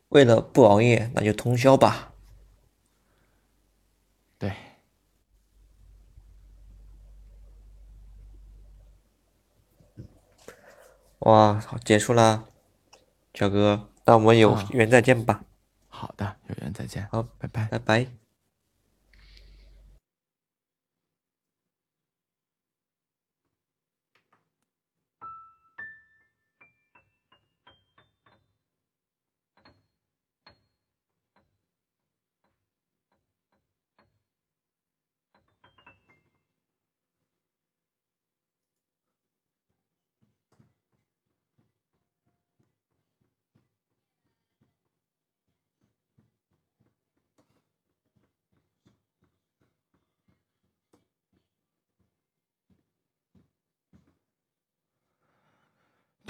为了不熬夜那就通宵吧。对。哇结束啦小哥那我们有缘再见吧。好的有缘再见。好拜拜。拜拜。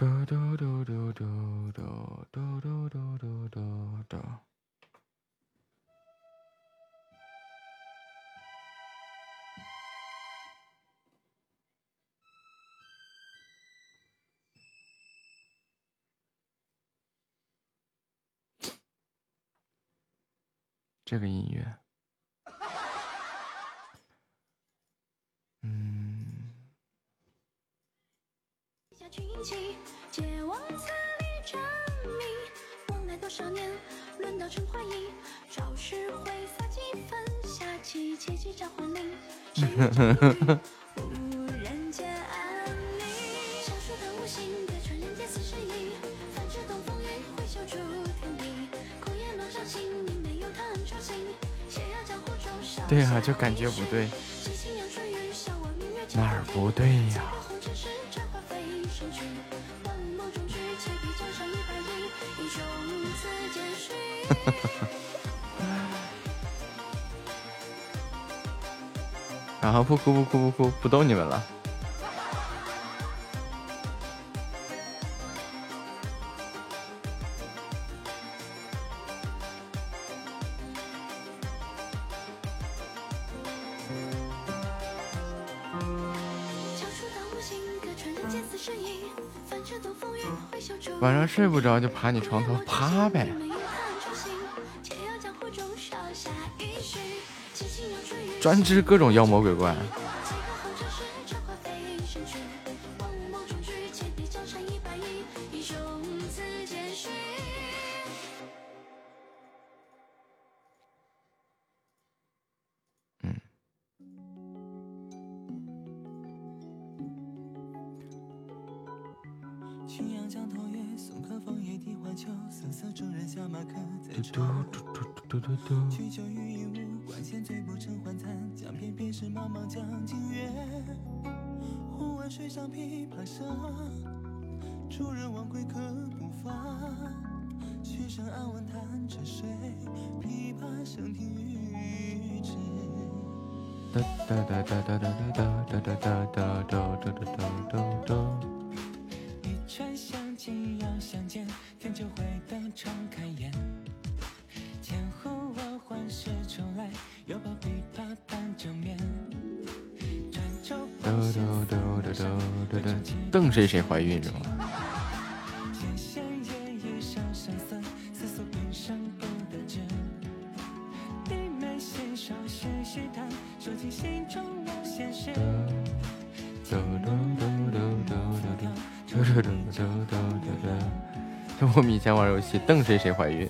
嘟嘟嘟嘟嘟嘟嘟嘟嘟嘟嘟嘟。这个音乐，对啊，就感觉不对。几分切哪儿不对呀？然后不哭不哭不哭，不逗你们了。晚上睡不着就爬你床头趴呗。专治各种妖魔鬼怪。怀孕是吗？就我们以前玩游戏，瞪谁谁怀孕。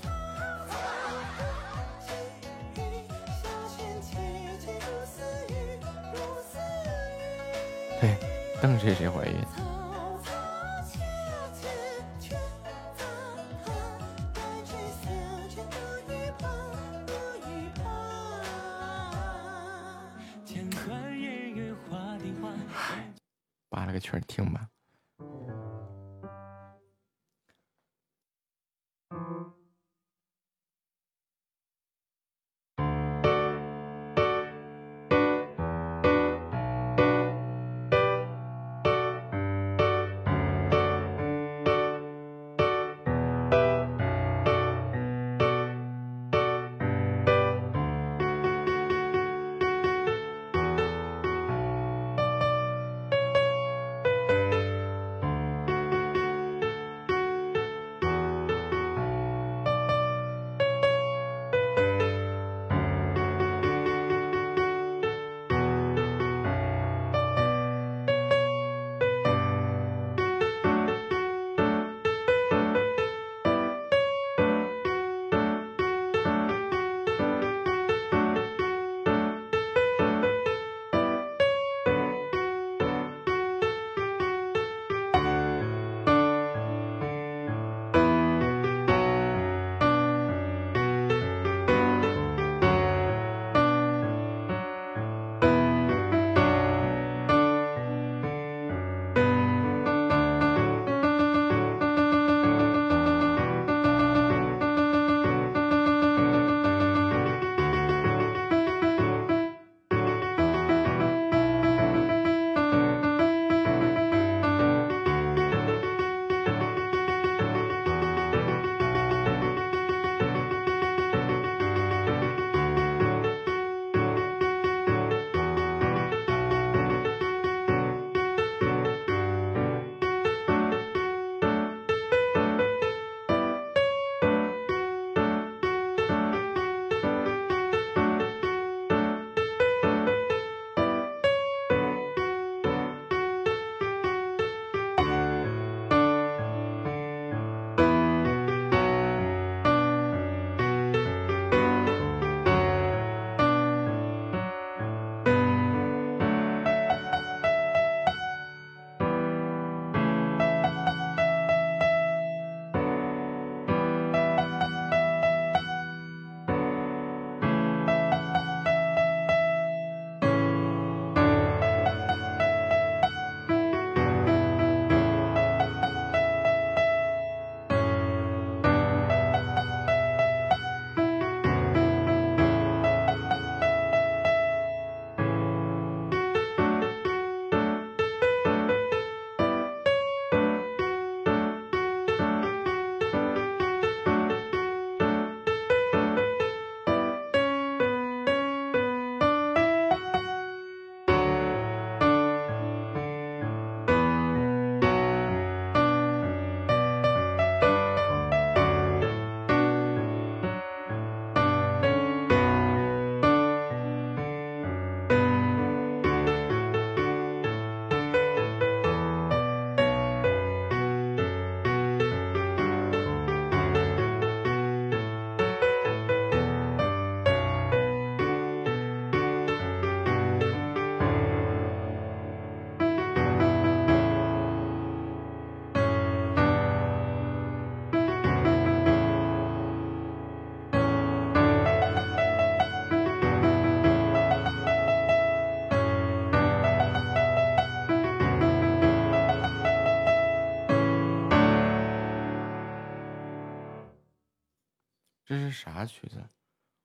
啥曲子？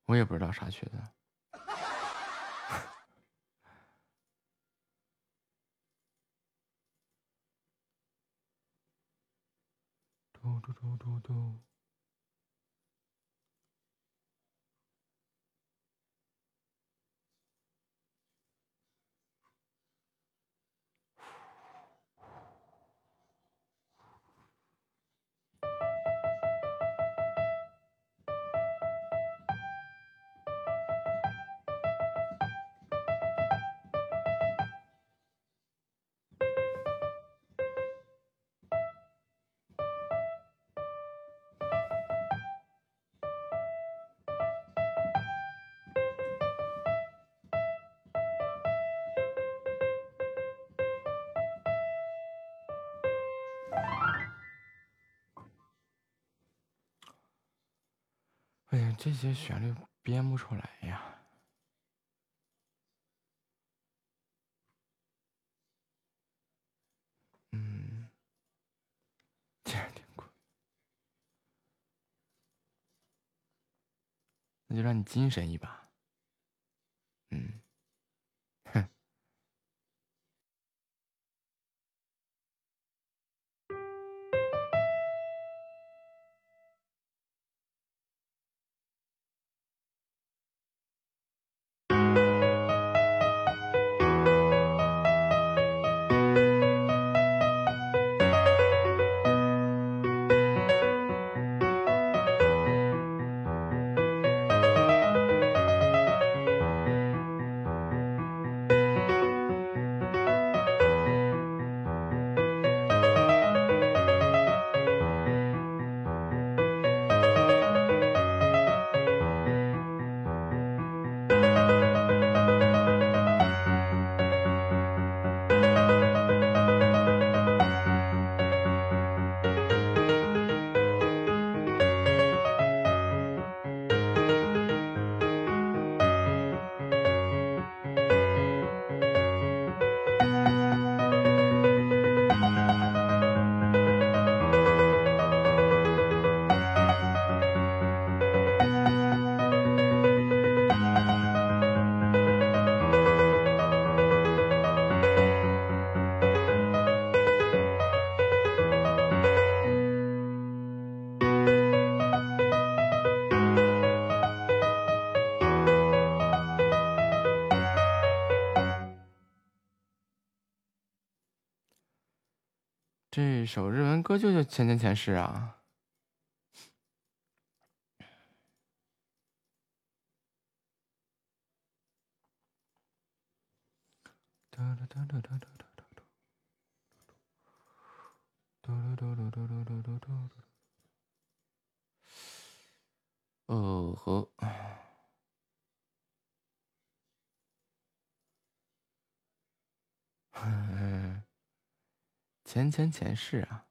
我也不知道啥曲子。哎呀这些旋律编不出来呀。嗯，那就让你精神一把。首日文歌就叫《前前前世》啊。哦呵。前前前世啊。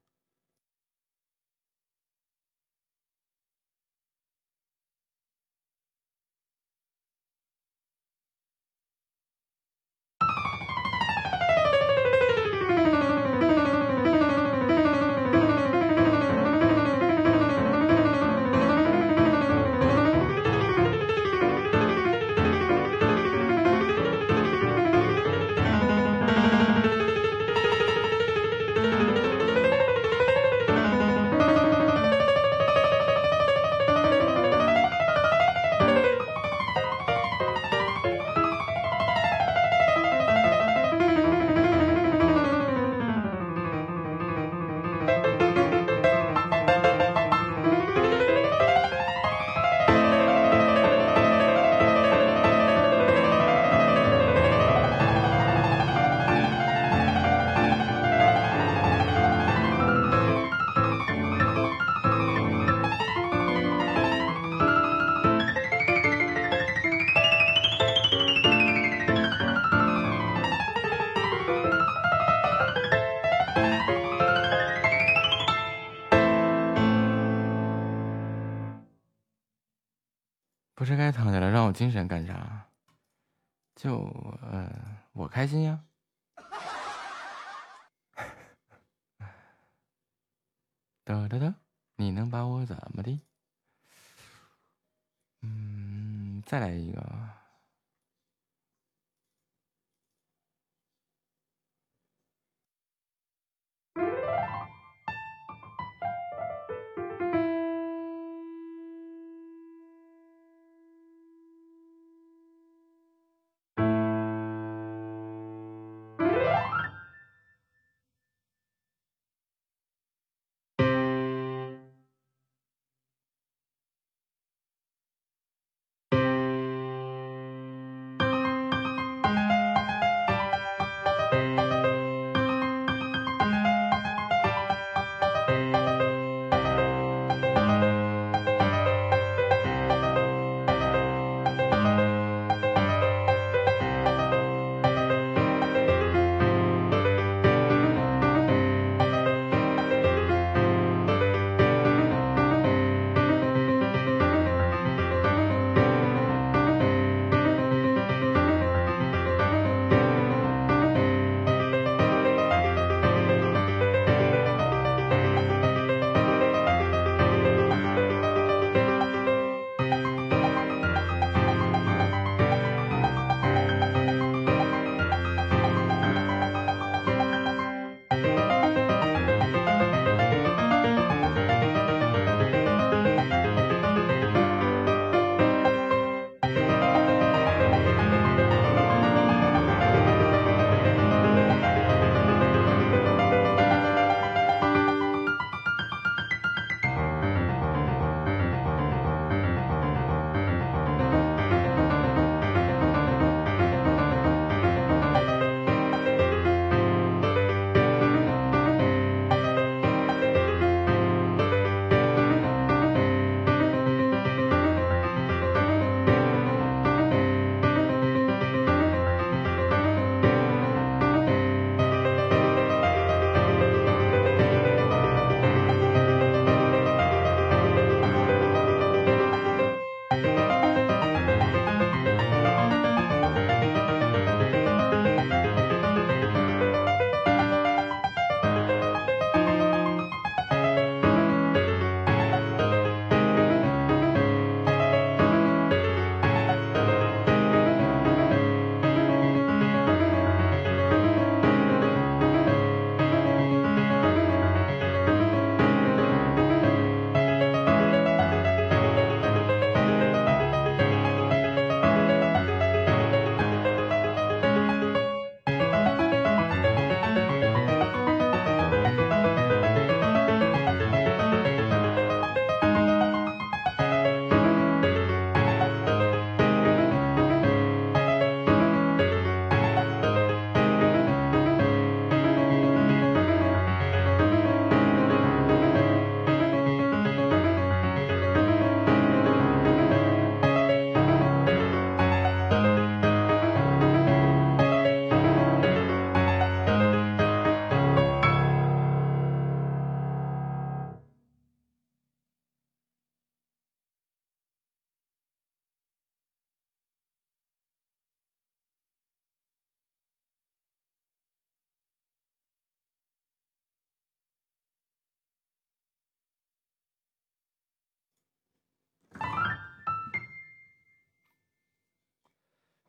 想干啥？就呃，我开心呀。嘚嘚嘚，你能把我怎么的？嗯，再来一个。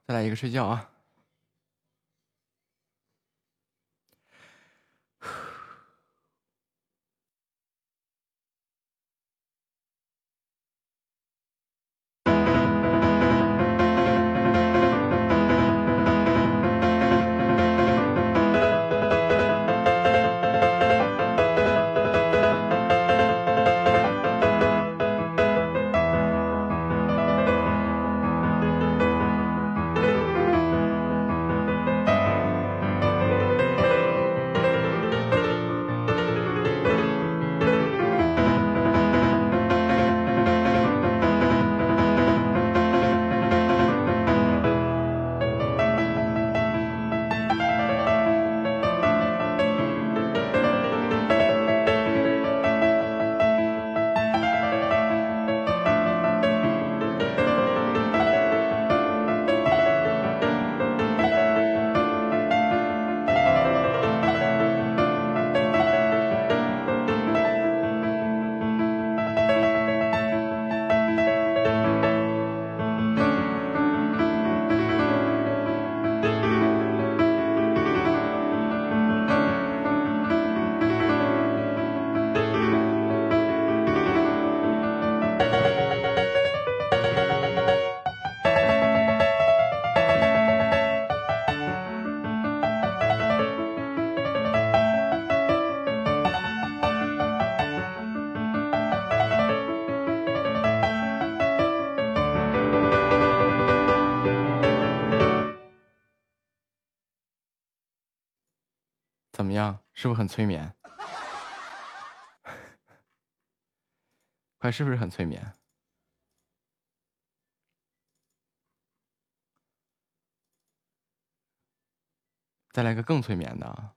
再来一个睡觉啊！是不是很催眠？快，是不是很催眠？再来个更催眠的。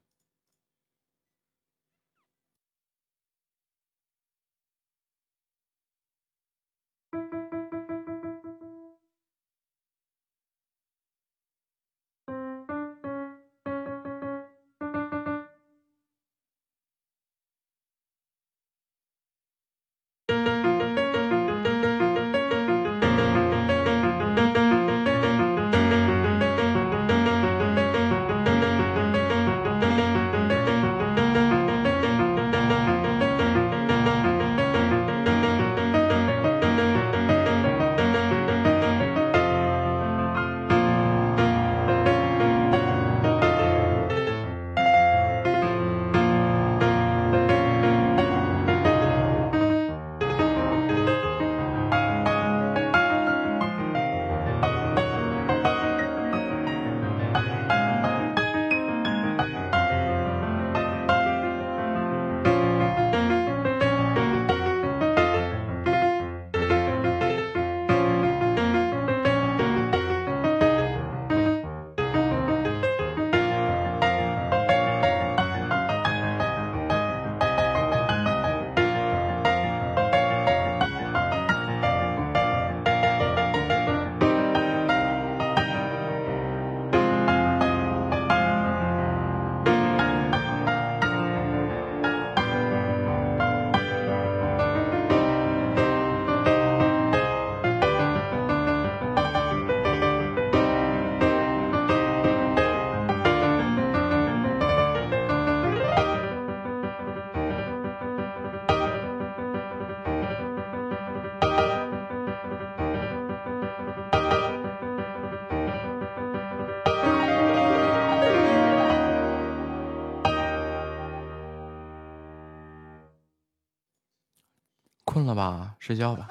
睡觉吧。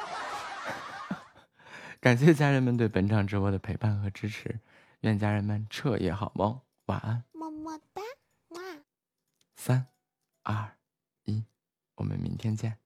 感谢家人们对本场直播的陪伴和支持，愿家人们彻夜好梦，晚安，么么哒，三、二、一，我们明天见。